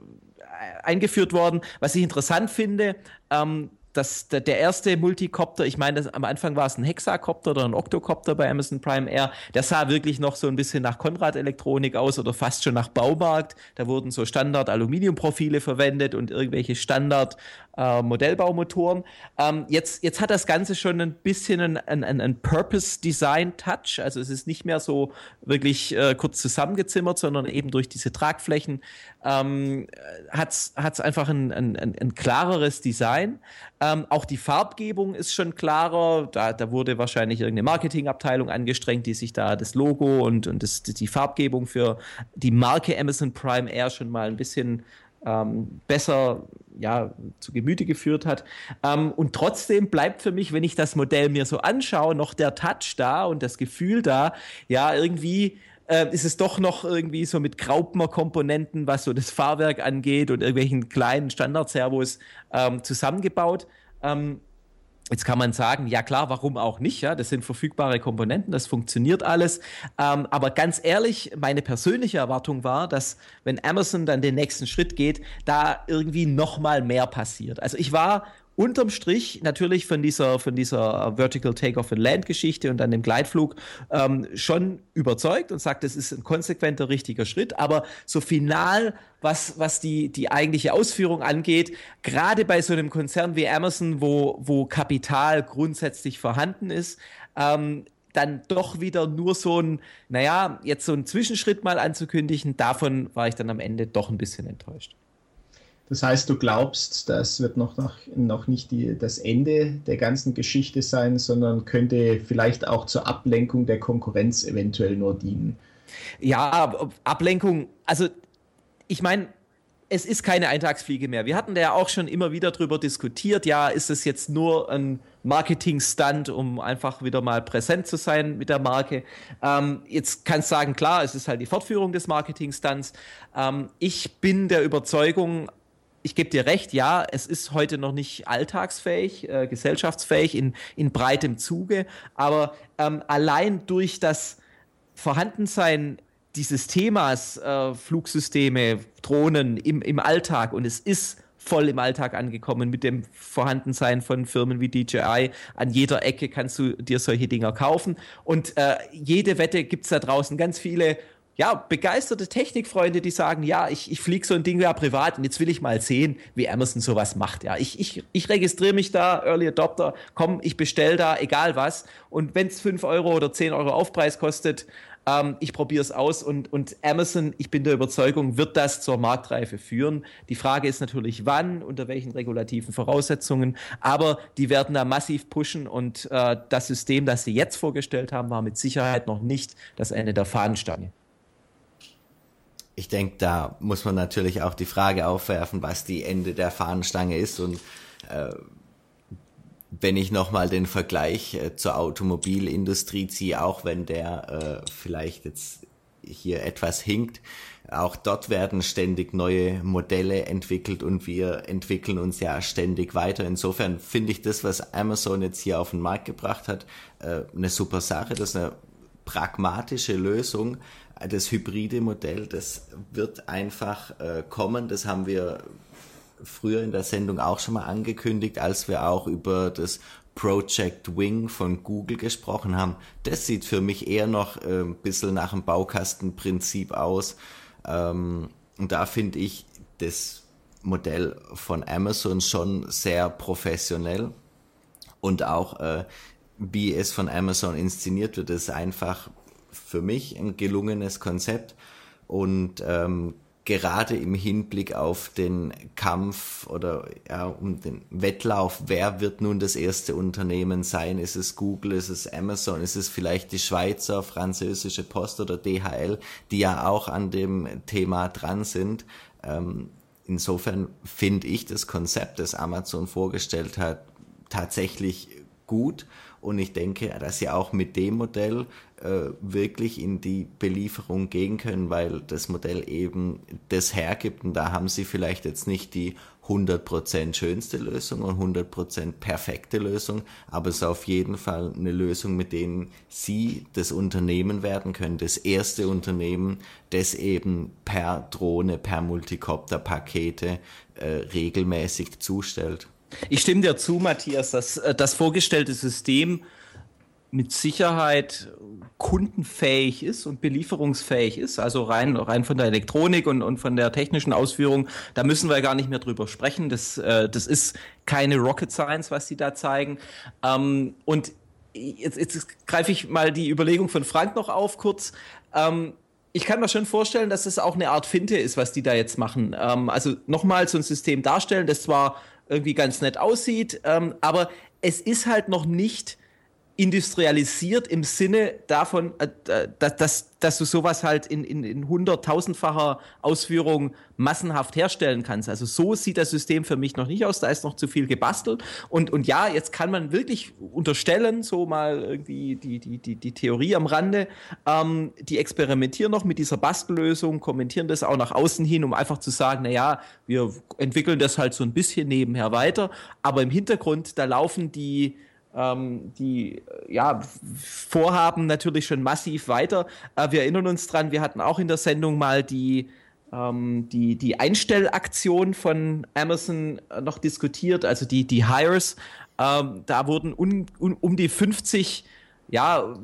eingeführt worden. Was ich interessant finde, ähm, das, der, erste Multicopter, ich meine, am Anfang war es ein Hexacopter oder ein Octocopter bei Amazon Prime Air, der sah wirklich noch so ein bisschen nach Konrad-Elektronik aus oder fast schon nach Baumarkt. Da wurden so Standard-Aluminiumprofile verwendet und irgendwelche Standard- äh. Ähm, jetzt, jetzt hat das Ganze schon ein bisschen einen ein, ein Purpose-Design-Touch. Also es ist nicht mehr so wirklich äh, kurz zusammengezimmert, sondern eben durch diese Tragflächen ähm, hat es einfach ein, ein, ein, ein klareres Design. Ähm, auch die Farbgebung ist schon klarer. Da, da wurde wahrscheinlich irgendeine Marketingabteilung angestrengt, die sich da das Logo und, und das, die Farbgebung für die Marke Amazon Prime Air schon mal ein bisschen ähm, besser ja, zu Gemüte geführt hat. Ähm, und trotzdem bleibt für mich, wenn ich das Modell mir so anschaue, noch der Touch da und das Gefühl da, ja, irgendwie äh, ist es doch noch irgendwie so mit Graupner-Komponenten, was so das Fahrwerk angeht und irgendwelchen kleinen Standard-Servos ähm, zusammengebaut. Ähm, Jetzt kann man sagen, ja klar, warum auch nicht? Ja, das sind verfügbare Komponenten, das funktioniert alles. Ähm, aber ganz ehrlich, meine persönliche Erwartung war, dass wenn Amazon dann den nächsten Schritt geht, da irgendwie noch mal mehr passiert. Also ich war unterm Strich natürlich von dieser, von dieser Vertical Takeoff and Land Geschichte und dann dem Gleitflug ähm, schon überzeugt und sagt, das ist ein konsequenter, richtiger Schritt. Aber so final, was, was die, die eigentliche Ausführung angeht, gerade bei so einem Konzern wie Amazon, wo, wo Kapital grundsätzlich vorhanden ist, ähm, dann doch wieder nur so ein, naja, jetzt so einen Zwischenschritt mal anzukündigen, davon war ich dann am Ende doch ein bisschen enttäuscht. Das heißt, du glaubst, das wird noch, noch, noch nicht die, das Ende der ganzen Geschichte sein, sondern könnte vielleicht auch zur Ablenkung der Konkurrenz eventuell nur dienen. Ja, Ablenkung, also ich meine, es ist keine Eintagsfliege mehr. Wir hatten da ja auch schon immer wieder drüber diskutiert, ja, ist es jetzt nur ein Marketing-Stunt, um einfach wieder mal präsent zu sein mit der Marke. Ähm, jetzt kannst du sagen, klar, es ist halt die Fortführung des Marketing-Stunts. Ähm, ich bin der Überzeugung, ich gebe dir recht, ja, es ist heute noch nicht alltagsfähig, äh, gesellschaftsfähig in, in breitem Zuge, aber ähm, allein durch das Vorhandensein dieses Themas äh, Flugsysteme, Drohnen im, im Alltag und es ist voll im Alltag angekommen mit dem Vorhandensein von Firmen wie DJI. An jeder Ecke kannst du dir solche Dinger kaufen und äh, jede Wette gibt es da draußen ganz viele ja, begeisterte Technikfreunde, die sagen, ja, ich, ich fliege so ein Ding ja privat und jetzt will ich mal sehen, wie Amazon sowas macht. Ja, ich, ich, ich registriere mich da, Early Adopter, komm, ich bestelle da, egal was. Und wenn es 5 Euro oder 10 Euro Aufpreis kostet, ähm, ich probiere es aus und, und Amazon, ich bin der Überzeugung, wird das zur Marktreife führen. Die Frage ist natürlich, wann, unter welchen regulativen Voraussetzungen, aber die werden da massiv pushen und äh, das System, das sie jetzt vorgestellt haben, war mit Sicherheit noch nicht das Ende der Fahnenstange ich denke, da muss man natürlich auch die Frage aufwerfen, was die Ende der Fahnenstange ist. Und äh, wenn ich nochmal den Vergleich äh, zur Automobilindustrie ziehe, auch wenn der äh, vielleicht jetzt hier etwas hinkt, auch dort werden ständig neue Modelle entwickelt und wir entwickeln uns ja ständig weiter. Insofern finde ich das, was Amazon jetzt hier auf den Markt gebracht hat, äh, eine super Sache. Das ist eine pragmatische Lösung, das hybride Modell, das wird einfach äh, kommen. Das haben wir früher in der Sendung auch schon mal angekündigt, als wir auch über das Project Wing von Google gesprochen haben. Das sieht für mich eher noch äh, ein bisschen nach dem Baukastenprinzip aus. Ähm, und da finde ich das Modell von Amazon schon sehr professionell und auch äh, wie es von Amazon inszeniert wird, ist einfach für mich ein gelungenes Konzept und ähm, gerade im Hinblick auf den Kampf oder ja, um den Wettlauf, wer wird nun das erste Unternehmen sein? Ist es Google, ist es Amazon, ist es vielleicht die Schweizer, französische Post oder DHL, die ja auch an dem Thema dran sind? Ähm, insofern finde ich das Konzept, das Amazon vorgestellt hat, tatsächlich gut und ich denke, dass sie auch mit dem Modell äh, wirklich in die Belieferung gehen können, weil das Modell eben das hergibt und da haben sie vielleicht jetzt nicht die 100% schönste Lösung und 100% perfekte Lösung, aber es ist auf jeden Fall eine Lösung, mit denen sie das Unternehmen werden können, das erste Unternehmen, das eben per Drohne, per Multicopter Pakete äh, regelmäßig zustellt. Ich stimme dir zu, Matthias, dass äh, das vorgestellte System mit Sicherheit kundenfähig ist und belieferungsfähig ist, also rein, rein von der Elektronik und, und von der technischen Ausführung, da müssen wir gar nicht mehr drüber sprechen. Das, äh, das ist keine Rocket Science, was sie da zeigen. Ähm, und jetzt, jetzt greife ich mal die Überlegung von Frank noch auf kurz. Ähm, ich kann mir schon vorstellen, dass es auch eine Art Finte ist, was die da jetzt machen. Ähm, also nochmal so ein System darstellen, das zwar irgendwie ganz nett aussieht, ähm, aber es ist halt noch nicht industrialisiert im Sinne davon, äh, dass, dass, dass du sowas halt in, in, in hunderttausendfacher Ausführung massenhaft herstellen kannst. Also so sieht das System für mich noch nicht aus. Da ist noch zu viel gebastelt. Und, und ja, jetzt kann man wirklich unterstellen, so mal irgendwie die, die, die, die Theorie am Rande, ähm, die experimentieren noch mit dieser Bastellösung, kommentieren das auch nach außen hin, um einfach zu sagen, na ja, wir entwickeln das halt so ein bisschen nebenher weiter. Aber im Hintergrund, da laufen die ähm, die äh, ja, Vorhaben natürlich schon massiv weiter. Äh, wir erinnern uns dran, wir hatten auch in der Sendung mal die, ähm, die, die Einstellaktion von Amazon äh, noch diskutiert, also die, die Hires. Ähm, da wurden un, un, um die 50 ja,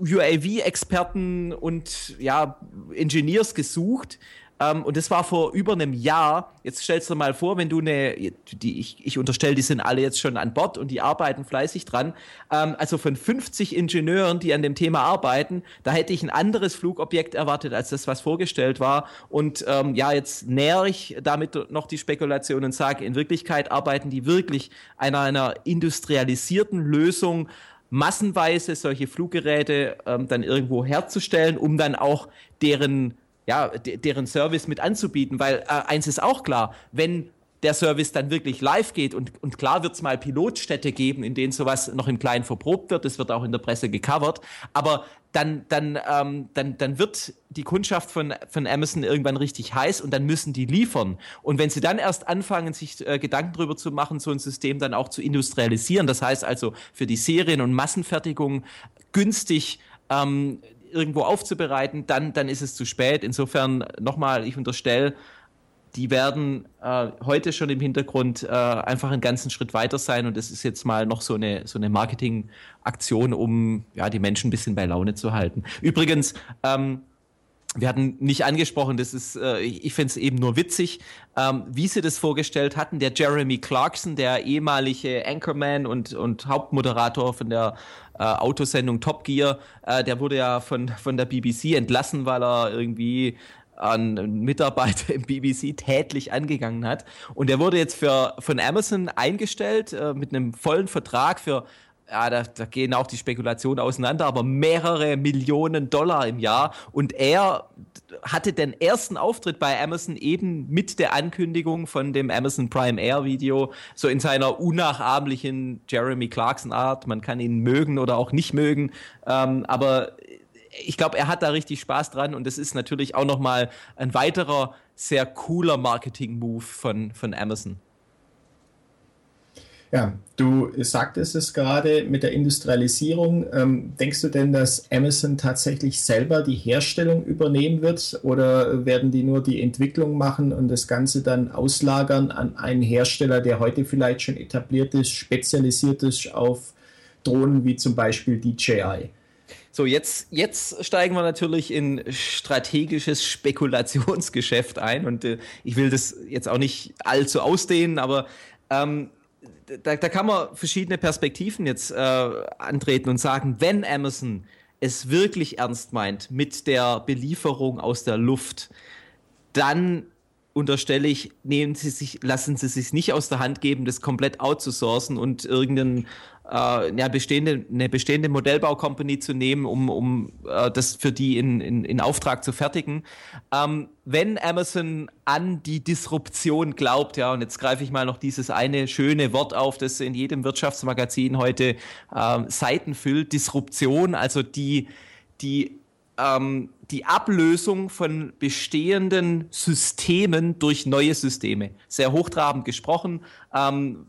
UAV-Experten und ja, Engineers gesucht, ähm, und das war vor über einem Jahr. Jetzt stellst du mal vor, wenn du eine, die, ich, ich unterstelle, die sind alle jetzt schon an Bord und die arbeiten fleißig dran. Ähm, also von 50 Ingenieuren, die an dem Thema arbeiten, da hätte ich ein anderes Flugobjekt erwartet als das, was vorgestellt war. Und ähm, ja, jetzt nähere ich damit noch die Spekulation und sage, in Wirklichkeit arbeiten die wirklich an einer industrialisierten Lösung massenweise solche Fluggeräte ähm, dann irgendwo herzustellen, um dann auch deren ja, deren Service mit anzubieten, weil äh, eins ist auch klar, wenn der Service dann wirklich live geht und, und klar wird es mal Pilotstädte geben, in denen sowas noch im Kleinen verprobt wird, das wird auch in der Presse gecovert, aber dann, dann, ähm, dann, dann wird die Kundschaft von, von Amazon irgendwann richtig heiß und dann müssen die liefern. Und wenn sie dann erst anfangen, sich äh, Gedanken darüber zu machen, so ein System dann auch zu industrialisieren, das heißt also für die Serien- und Massenfertigung günstig ähm, irgendwo aufzubereiten, dann, dann ist es zu spät. Insofern nochmal, ich unterstelle, die werden äh, heute schon im Hintergrund äh, einfach einen ganzen Schritt weiter sein und das ist jetzt mal noch so eine, so eine Marketingaktion, um ja, die Menschen ein bisschen bei Laune zu halten. Übrigens, ähm, wir hatten nicht angesprochen, das ist, äh, ich finde es eben nur witzig, ähm, wie sie das vorgestellt hatten. Der Jeremy Clarkson, der ehemalige Anchorman und, und Hauptmoderator von der äh, Autosendung Top Gear, äh, der wurde ja von, von der BBC entlassen, weil er irgendwie an Mitarbeiter im BBC tätlich angegangen hat. Und der wurde jetzt für, von Amazon eingestellt äh, mit einem vollen Vertrag für ja, da, da gehen auch die Spekulationen auseinander, aber mehrere Millionen Dollar im Jahr. Und er hatte den ersten Auftritt bei Amazon eben mit der Ankündigung von dem Amazon Prime Air Video, so in seiner unnachahmlichen Jeremy Clarkson Art. Man kann ihn mögen oder auch nicht mögen, ähm, aber ich glaube, er hat da richtig Spaß dran und es ist natürlich auch nochmal ein weiterer sehr cooler Marketing-Move von, von Amazon. Ja, du sagtest es gerade mit der Industrialisierung. Ähm, denkst du denn, dass Amazon tatsächlich selber die Herstellung übernehmen wird oder werden die nur die Entwicklung machen und das Ganze dann auslagern an einen Hersteller, der heute vielleicht schon etabliert ist, spezialisiert ist auf Drohnen wie zum Beispiel DJI? So, jetzt, jetzt steigen wir natürlich in strategisches Spekulationsgeschäft ein und äh, ich will das jetzt auch nicht allzu ausdehnen, aber ähm, da, da kann man verschiedene Perspektiven jetzt äh, antreten und sagen, wenn Amazon es wirklich ernst meint mit der Belieferung aus der Luft, dann unterstelle ich, nehmen Sie sich, lassen Sie sich nicht aus der Hand geben, das komplett outzusourcen und irgendeinen äh, ja, bestehende, eine bestehende Modellbaucompany zu nehmen, um, um äh, das für die in, in, in Auftrag zu fertigen. Ähm, wenn Amazon an die Disruption glaubt, ja, und jetzt greife ich mal noch dieses eine schöne Wort auf, das in jedem Wirtschaftsmagazin heute äh, Seiten füllt, Disruption, also die, die ähm, die Ablösung von bestehenden Systemen durch neue Systeme. Sehr hochtrabend gesprochen. Ähm,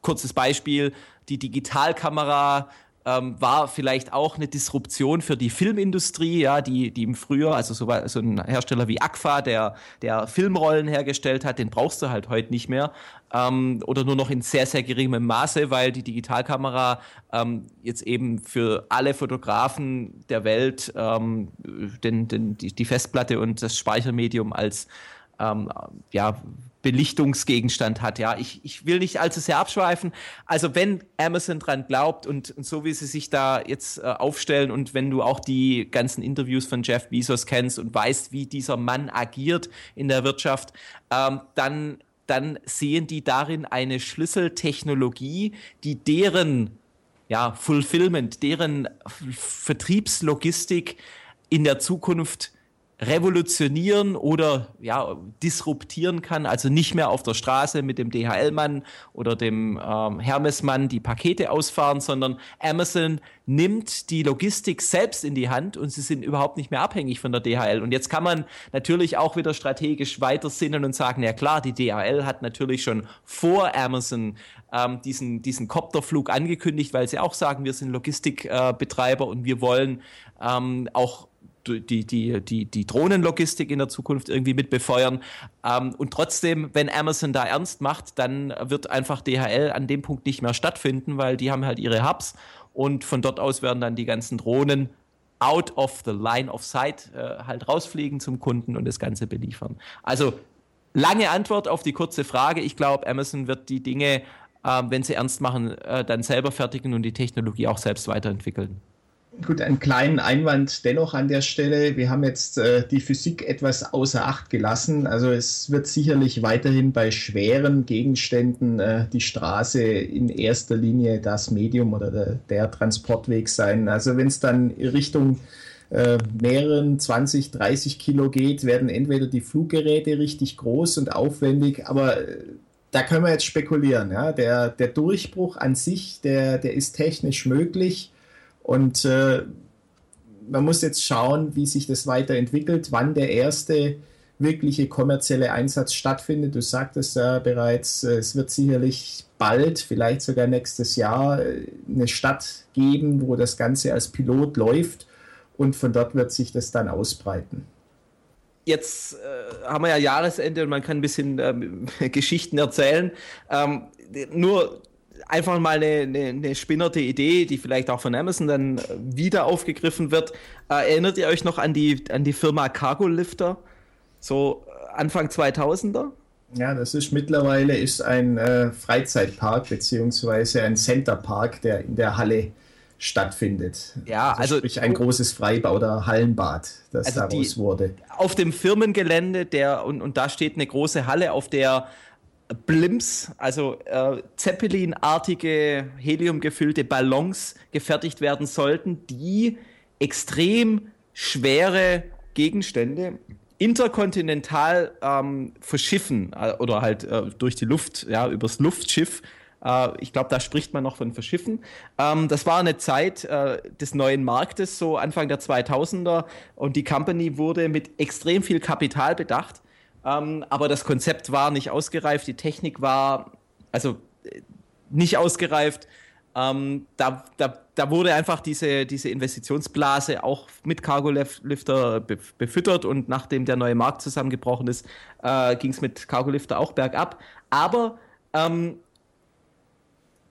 kurzes Beispiel, die Digitalkamera ähm, war vielleicht auch eine Disruption für die Filmindustrie, ja, die, die im Frühjahr, also so, so ein Hersteller wie Agfa, der, der Filmrollen hergestellt hat, den brauchst du halt heute nicht mehr. Ähm, oder nur noch in sehr, sehr geringem Maße, weil die Digitalkamera ähm, jetzt eben für alle Fotografen der Welt ähm, den, den, die, die Festplatte und das Speichermedium als ähm, ja, Belichtungsgegenstand hat. Ja, ich, ich will nicht allzu sehr abschweifen. Also wenn Amazon dran glaubt und, und so wie sie sich da jetzt äh, aufstellen und wenn du auch die ganzen Interviews von Jeff Bezos kennst und weißt, wie dieser Mann agiert in der Wirtschaft, ähm, dann dann sehen die darin eine Schlüsseltechnologie, die deren ja, Fulfillment, deren Vertriebslogistik in der Zukunft revolutionieren oder ja, disruptieren kann, also nicht mehr auf der Straße mit dem DHL-Mann oder dem ähm, Hermes-Mann die Pakete ausfahren, sondern Amazon nimmt die Logistik selbst in die Hand und sie sind überhaupt nicht mehr abhängig von der DHL. Und jetzt kann man natürlich auch wieder strategisch weiter sinnen und sagen, ja klar, die DHL hat natürlich schon vor Amazon ähm, diesen, diesen Copterflug angekündigt, weil sie auch sagen, wir sind Logistikbetreiber äh, und wir wollen ähm, auch die, die, die, die Drohnenlogistik in der Zukunft irgendwie mit befeuern. Ähm, und trotzdem, wenn Amazon da ernst macht, dann wird einfach DHL an dem Punkt nicht mehr stattfinden, weil die haben halt ihre Hubs und von dort aus werden dann die ganzen Drohnen out of the line of sight äh, halt rausfliegen zum Kunden und das Ganze beliefern. Also lange Antwort auf die kurze Frage. Ich glaube, Amazon wird die Dinge, äh, wenn sie ernst machen, äh, dann selber fertigen und die Technologie auch selbst weiterentwickeln. Gut, einen kleinen Einwand dennoch an der Stelle. Wir haben jetzt äh, die Physik etwas außer Acht gelassen. Also es wird sicherlich weiterhin bei schweren Gegenständen äh, die Straße in erster Linie das Medium oder der, der Transportweg sein. Also wenn es dann Richtung äh, mehreren 20, 30 Kilo geht, werden entweder die Fluggeräte richtig groß und aufwendig, aber äh, da können wir jetzt spekulieren. Ja? Der, der Durchbruch an sich, der, der ist technisch möglich und äh, man muss jetzt schauen, wie sich das weiterentwickelt, wann der erste wirkliche kommerzielle Einsatz stattfindet. Du sagtest ja bereits, äh, es wird sicherlich bald, vielleicht sogar nächstes Jahr, äh, eine Stadt geben, wo das Ganze als Pilot läuft und von dort wird sich das dann ausbreiten. Jetzt äh, haben wir ja Jahresende und man kann ein bisschen ähm, Geschichten erzählen. Ähm, nur einfach mal eine, eine, eine spinnerte Idee, die vielleicht auch von Amazon dann wieder aufgegriffen wird. Äh, erinnert ihr euch noch an die, an die Firma Cargo Lifter? So Anfang 2000er? Ja, das ist mittlerweile ist ein äh, Freizeitpark beziehungsweise ein Centerpark, der in der Halle stattfindet. Ja, also, also sprich ein großes Freibau oder Hallenbad, das also daraus die, wurde. Auf dem Firmengelände, der und, und da steht eine große Halle, auf der Blimps, also äh, Zeppelin-artige, heliumgefüllte Ballons gefertigt werden sollten, die extrem schwere Gegenstände interkontinental ähm, verschiffen äh, oder halt äh, durch die Luft, ja, übers Luftschiff. Äh, ich glaube, da spricht man noch von Verschiffen. Ähm, das war eine Zeit äh, des neuen Marktes, so Anfang der 2000er, und die Company wurde mit extrem viel Kapital bedacht ähm, aber das Konzept war nicht ausgereift, die Technik war also äh, nicht ausgereift. Ähm, da, da, da wurde einfach diese, diese Investitionsblase auch mit Cargo Lifter befüttert und nachdem der neue Markt zusammengebrochen ist, äh, ging es mit Cargo Lifter auch bergab. Aber ähm,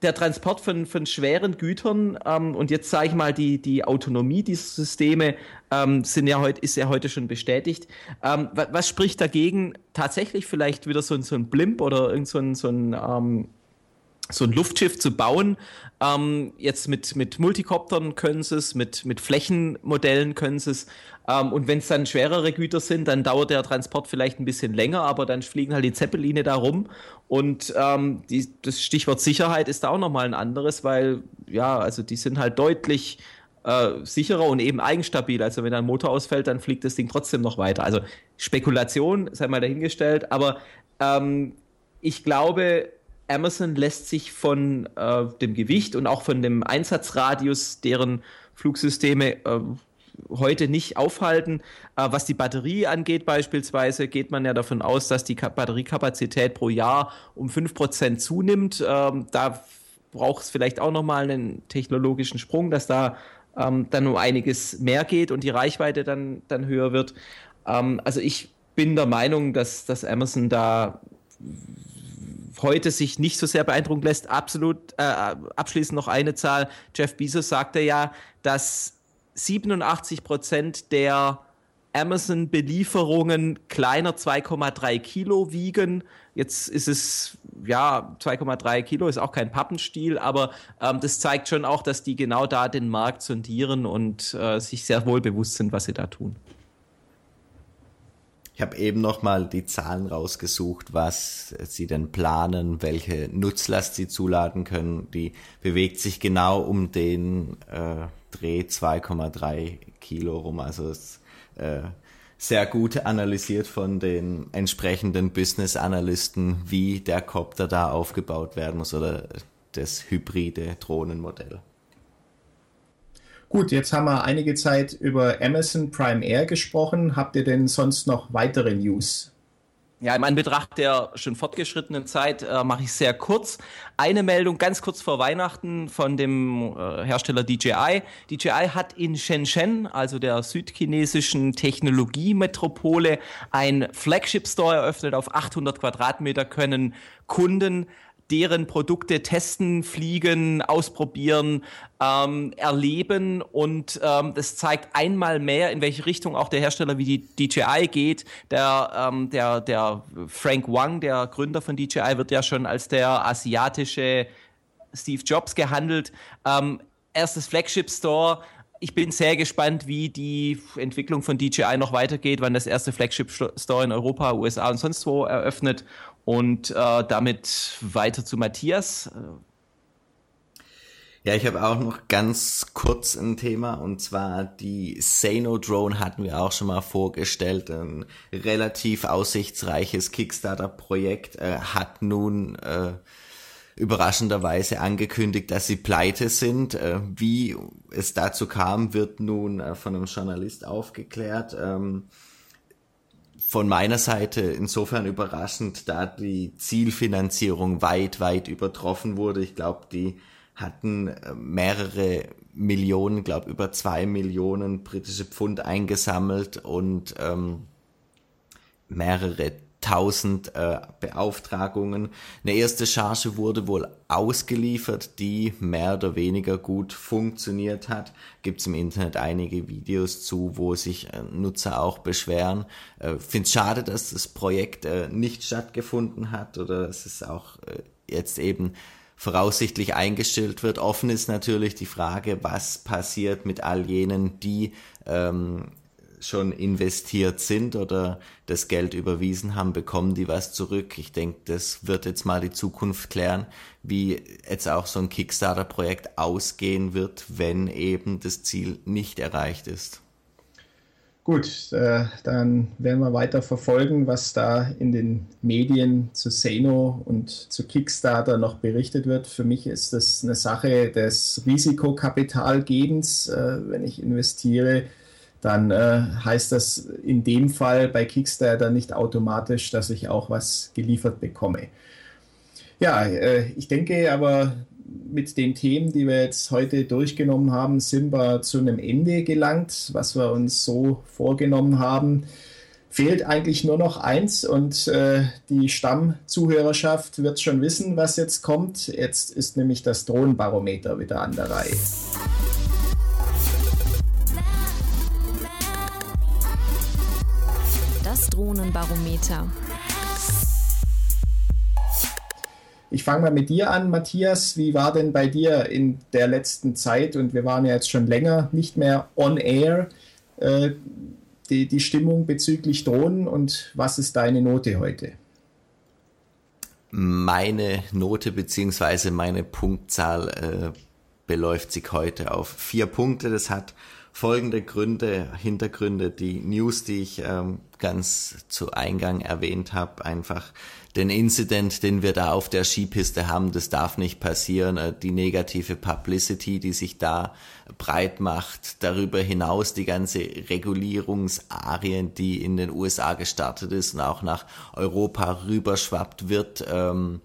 der Transport von, von schweren Gütern ähm, und jetzt sage ich mal, die, die Autonomie dieser Systeme ähm, sind ja heute, ist ja heute schon bestätigt. Ähm, was, was, spricht dagegen, tatsächlich vielleicht wieder so, so ein Blimp oder irgend so ein, so ein ähm, so ein Luftschiff zu bauen. Ähm, jetzt mit, mit Multikoptern können sie es, mit, mit Flächenmodellen können sie es. Ähm, und wenn es dann schwerere Güter sind, dann dauert der Transport vielleicht ein bisschen länger, aber dann fliegen halt die Zeppeline da rum. Und ähm, die, das Stichwort Sicherheit ist da auch nochmal ein anderes, weil ja, also die sind halt deutlich äh, sicherer und eben eigenstabil. Also wenn ein Motor ausfällt, dann fliegt das Ding trotzdem noch weiter. Also Spekulation, sei mal dahingestellt, aber ähm, ich glaube, Amazon lässt sich von äh, dem Gewicht und auch von dem Einsatzradius deren Flugsysteme äh, heute nicht aufhalten. Äh, was die Batterie angeht beispielsweise, geht man ja davon aus, dass die Ka Batteriekapazität pro Jahr um 5% zunimmt. Ähm, da braucht es vielleicht auch nochmal einen technologischen Sprung, dass da ähm, dann um einiges mehr geht und die Reichweite dann, dann höher wird. Ähm, also ich bin der Meinung, dass, dass Amazon da heute sich nicht so sehr beeindrucken lässt. Absolut äh, abschließend noch eine Zahl. Jeff Bezos sagte ja, dass 87 Prozent der Amazon-Belieferungen kleiner 2,3 Kilo wiegen. Jetzt ist es, ja, 2,3 Kilo ist auch kein Pappenstiel, aber ähm, das zeigt schon auch, dass die genau da den Markt sondieren und äh, sich sehr wohl bewusst sind, was sie da tun. Ich habe eben noch mal die Zahlen rausgesucht, was sie denn planen, welche Nutzlast sie zuladen können. Die bewegt sich genau um den äh, Dreh 2,3 Kilo rum. Also es, äh, sehr gut analysiert von den entsprechenden Business-Analysten, wie der Copter da aufgebaut werden muss oder das hybride Drohnenmodell. Gut, jetzt haben wir einige Zeit über Amazon Prime Air gesprochen. Habt ihr denn sonst noch weitere News? Ja, im Anbetracht der schon fortgeschrittenen Zeit äh, mache ich sehr kurz. Eine Meldung ganz kurz vor Weihnachten von dem äh, Hersteller DJI. DJI hat in Shenzhen, also der südchinesischen Technologiemetropole, ein Flagship Store eröffnet. Auf 800 Quadratmeter können Kunden deren Produkte testen, fliegen, ausprobieren, ähm, erleben und ähm, das zeigt einmal mehr, in welche Richtung auch der Hersteller wie die DJI geht. Der, ähm, der, der Frank Wang, der Gründer von DJI, wird ja schon als der asiatische Steve Jobs gehandelt. Ähm, erstes Flagship Store. Ich bin sehr gespannt, wie die Entwicklung von DJI noch weitergeht, wann das erste Flagship Store in Europa, USA und sonst wo eröffnet und äh, damit weiter zu Matthias. Ja, ich habe auch noch ganz kurz ein Thema und zwar die Sano Drone hatten wir auch schon mal vorgestellt. Ein relativ aussichtsreiches Kickstarter-Projekt äh, hat nun äh, überraschenderweise angekündigt, dass sie pleite sind. Äh, wie es dazu kam, wird nun äh, von einem Journalist aufgeklärt. Ähm, von meiner Seite insofern überraschend, da die Zielfinanzierung weit, weit übertroffen wurde. Ich glaube, die hatten äh, mehrere Millionen, glaube über zwei Millionen britische Pfund eingesammelt und ähm, mehrere tausend äh, Beauftragungen. Eine erste Charge wurde wohl ausgeliefert, die mehr oder weniger gut funktioniert hat. Gibt es im Internet einige Videos zu, wo sich äh, Nutzer auch beschweren. Äh, Finde es schade, dass das Projekt äh, nicht stattgefunden hat oder es ist auch äh, jetzt eben voraussichtlich eingestellt wird. Offen ist natürlich die Frage, was passiert mit all jenen, die ähm, schon investiert sind oder das Geld überwiesen haben, bekommen die was zurück. Ich denke, das wird jetzt mal die Zukunft klären, wie jetzt auch so ein Kickstarter-Projekt ausgehen wird, wenn eben das Ziel nicht erreicht ist. Gut, äh, dann werden wir weiter verfolgen, was da in den Medien zu Seno und zu Kickstarter noch berichtet wird. Für mich ist das eine Sache des Risikokapitalgebens, äh, wenn ich investiere dann äh, heißt das in dem Fall bei Kickstarter nicht automatisch, dass ich auch was geliefert bekomme. Ja, äh, ich denke aber mit den Themen, die wir jetzt heute durchgenommen haben, sind wir zu einem Ende gelangt, was wir uns so vorgenommen haben. Fehlt eigentlich nur noch eins und äh, die Stammzuhörerschaft wird schon wissen, was jetzt kommt. Jetzt ist nämlich das Drohnenbarometer wieder an der Reihe. Drohnenbarometer. Ich fange mal mit dir an, Matthias. Wie war denn bei dir in der letzten Zeit, und wir waren ja jetzt schon länger nicht mehr on air, äh, die, die Stimmung bezüglich Drohnen und was ist deine Note heute? Meine Note bzw. meine Punktzahl äh, beläuft sich heute auf vier Punkte. Das hat folgende Gründe, Hintergründe, die News, die ich ähm, ganz zu Eingang erwähnt habe, einfach den Incident, den wir da auf der Skipiste haben, das darf nicht passieren. Äh, die negative Publicity, die sich da breit macht, darüber hinaus die ganze Regulierungsarien, die in den USA gestartet ist und auch nach Europa rüberschwappt wird. Ähm,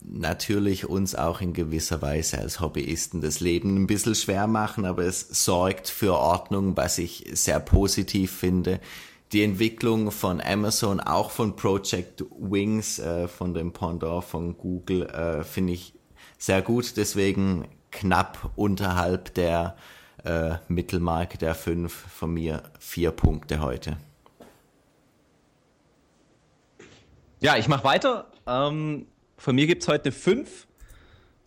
natürlich uns auch in gewisser Weise als Hobbyisten das Leben ein bisschen schwer machen, aber es sorgt für Ordnung, was ich sehr positiv finde. Die Entwicklung von Amazon, auch von Project Wings, äh, von dem Pendant von Google, äh, finde ich sehr gut. Deswegen knapp unterhalb der äh, Mittelmarke der fünf von mir vier Punkte heute. Ja, ich mache weiter. Ähm von mir gibt es heute fünf.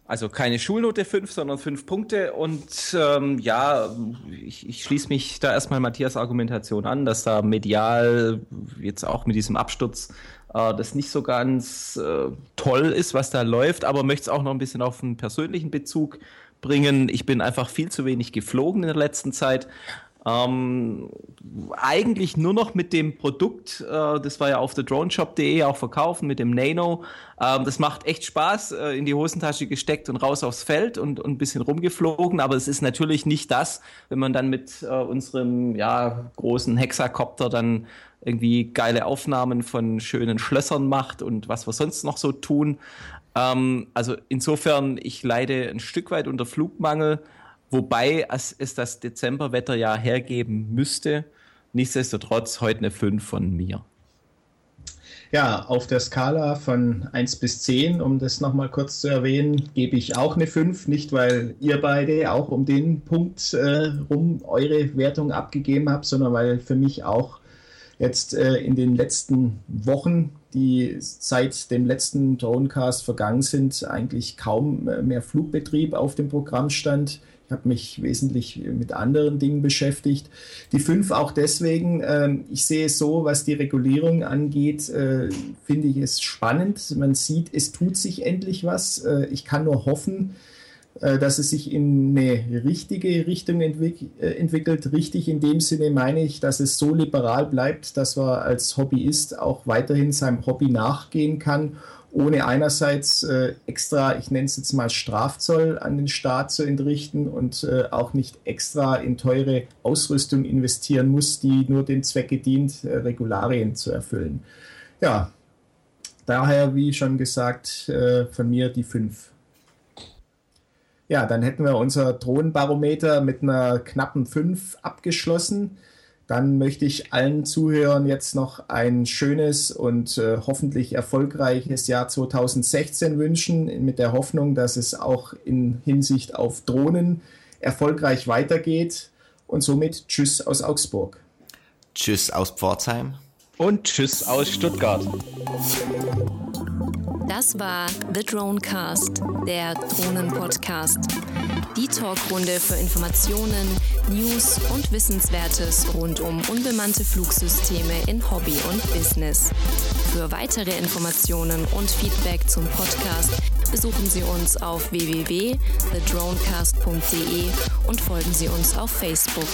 Also keine Schulnote 5, sondern 5 Punkte. Und ähm, ja, ich, ich schließe mich da erstmal Matthias Argumentation an, dass da medial jetzt auch mit diesem Absturz äh, das nicht so ganz äh, toll ist, was da läuft, aber möchte es auch noch ein bisschen auf einen persönlichen Bezug bringen. Ich bin einfach viel zu wenig geflogen in der letzten Zeit. Ähm, eigentlich nur noch mit dem Produkt, äh, das war ja auf thedroneshop.de auch verkaufen, mit dem Nano. Ähm, das macht echt Spaß, äh, in die Hosentasche gesteckt und raus aufs Feld und, und ein bisschen rumgeflogen. Aber es ist natürlich nicht das, wenn man dann mit äh, unserem ja, großen Hexakopter dann irgendwie geile Aufnahmen von schönen Schlössern macht und was wir sonst noch so tun. Ähm, also insofern, ich leide ein Stück weit unter Flugmangel, wobei es, es das Dezemberwetter ja hergeben müsste. Nichtsdestotrotz heute eine 5 von mir. Ja, auf der Skala von 1 bis 10, um das nochmal kurz zu erwähnen, gebe ich auch eine 5. Nicht, weil ihr beide auch um den Punkt äh, rum eure Wertung abgegeben habt, sondern weil für mich auch jetzt äh, in den letzten Wochen, die seit dem letzten Dronecast vergangen sind, eigentlich kaum äh, mehr Flugbetrieb auf dem Programm stand. Ich habe mich wesentlich mit anderen Dingen beschäftigt. Die fünf auch deswegen, äh, ich sehe es so, was die Regulierung angeht, äh, finde ich es spannend. Man sieht, es tut sich endlich was. Äh, ich kann nur hoffen, äh, dass es sich in eine richtige Richtung entwick äh, entwickelt. Richtig in dem Sinne meine ich, dass es so liberal bleibt, dass man als Hobbyist auch weiterhin seinem Hobby nachgehen kann, ohne einerseits äh, extra, ich nenne es jetzt mal Strafzoll an den Staat zu entrichten und äh, auch nicht extra in teure Ausrüstung investieren muss, die nur dem Zwecke dient, äh, Regularien zu erfüllen. Ja, daher, wie schon gesagt, äh, von mir die fünf. Ja, dann hätten wir unser Drohnenbarometer mit einer knappen 5 abgeschlossen. Dann möchte ich allen Zuhörern jetzt noch ein schönes und äh, hoffentlich erfolgreiches Jahr 2016 wünschen, mit der Hoffnung, dass es auch in Hinsicht auf Drohnen erfolgreich weitergeht. Und somit Tschüss aus Augsburg. Tschüss aus Pforzheim. Und Tschüss aus Stuttgart. Das war The Dronecast, der Drohnen-Podcast. Die Talkrunde für Informationen, News und Wissenswertes rund um unbemannte Flugsysteme in Hobby und Business. Für weitere Informationen und Feedback zum Podcast besuchen Sie uns auf www.thedronecast.de und folgen Sie uns auf Facebook.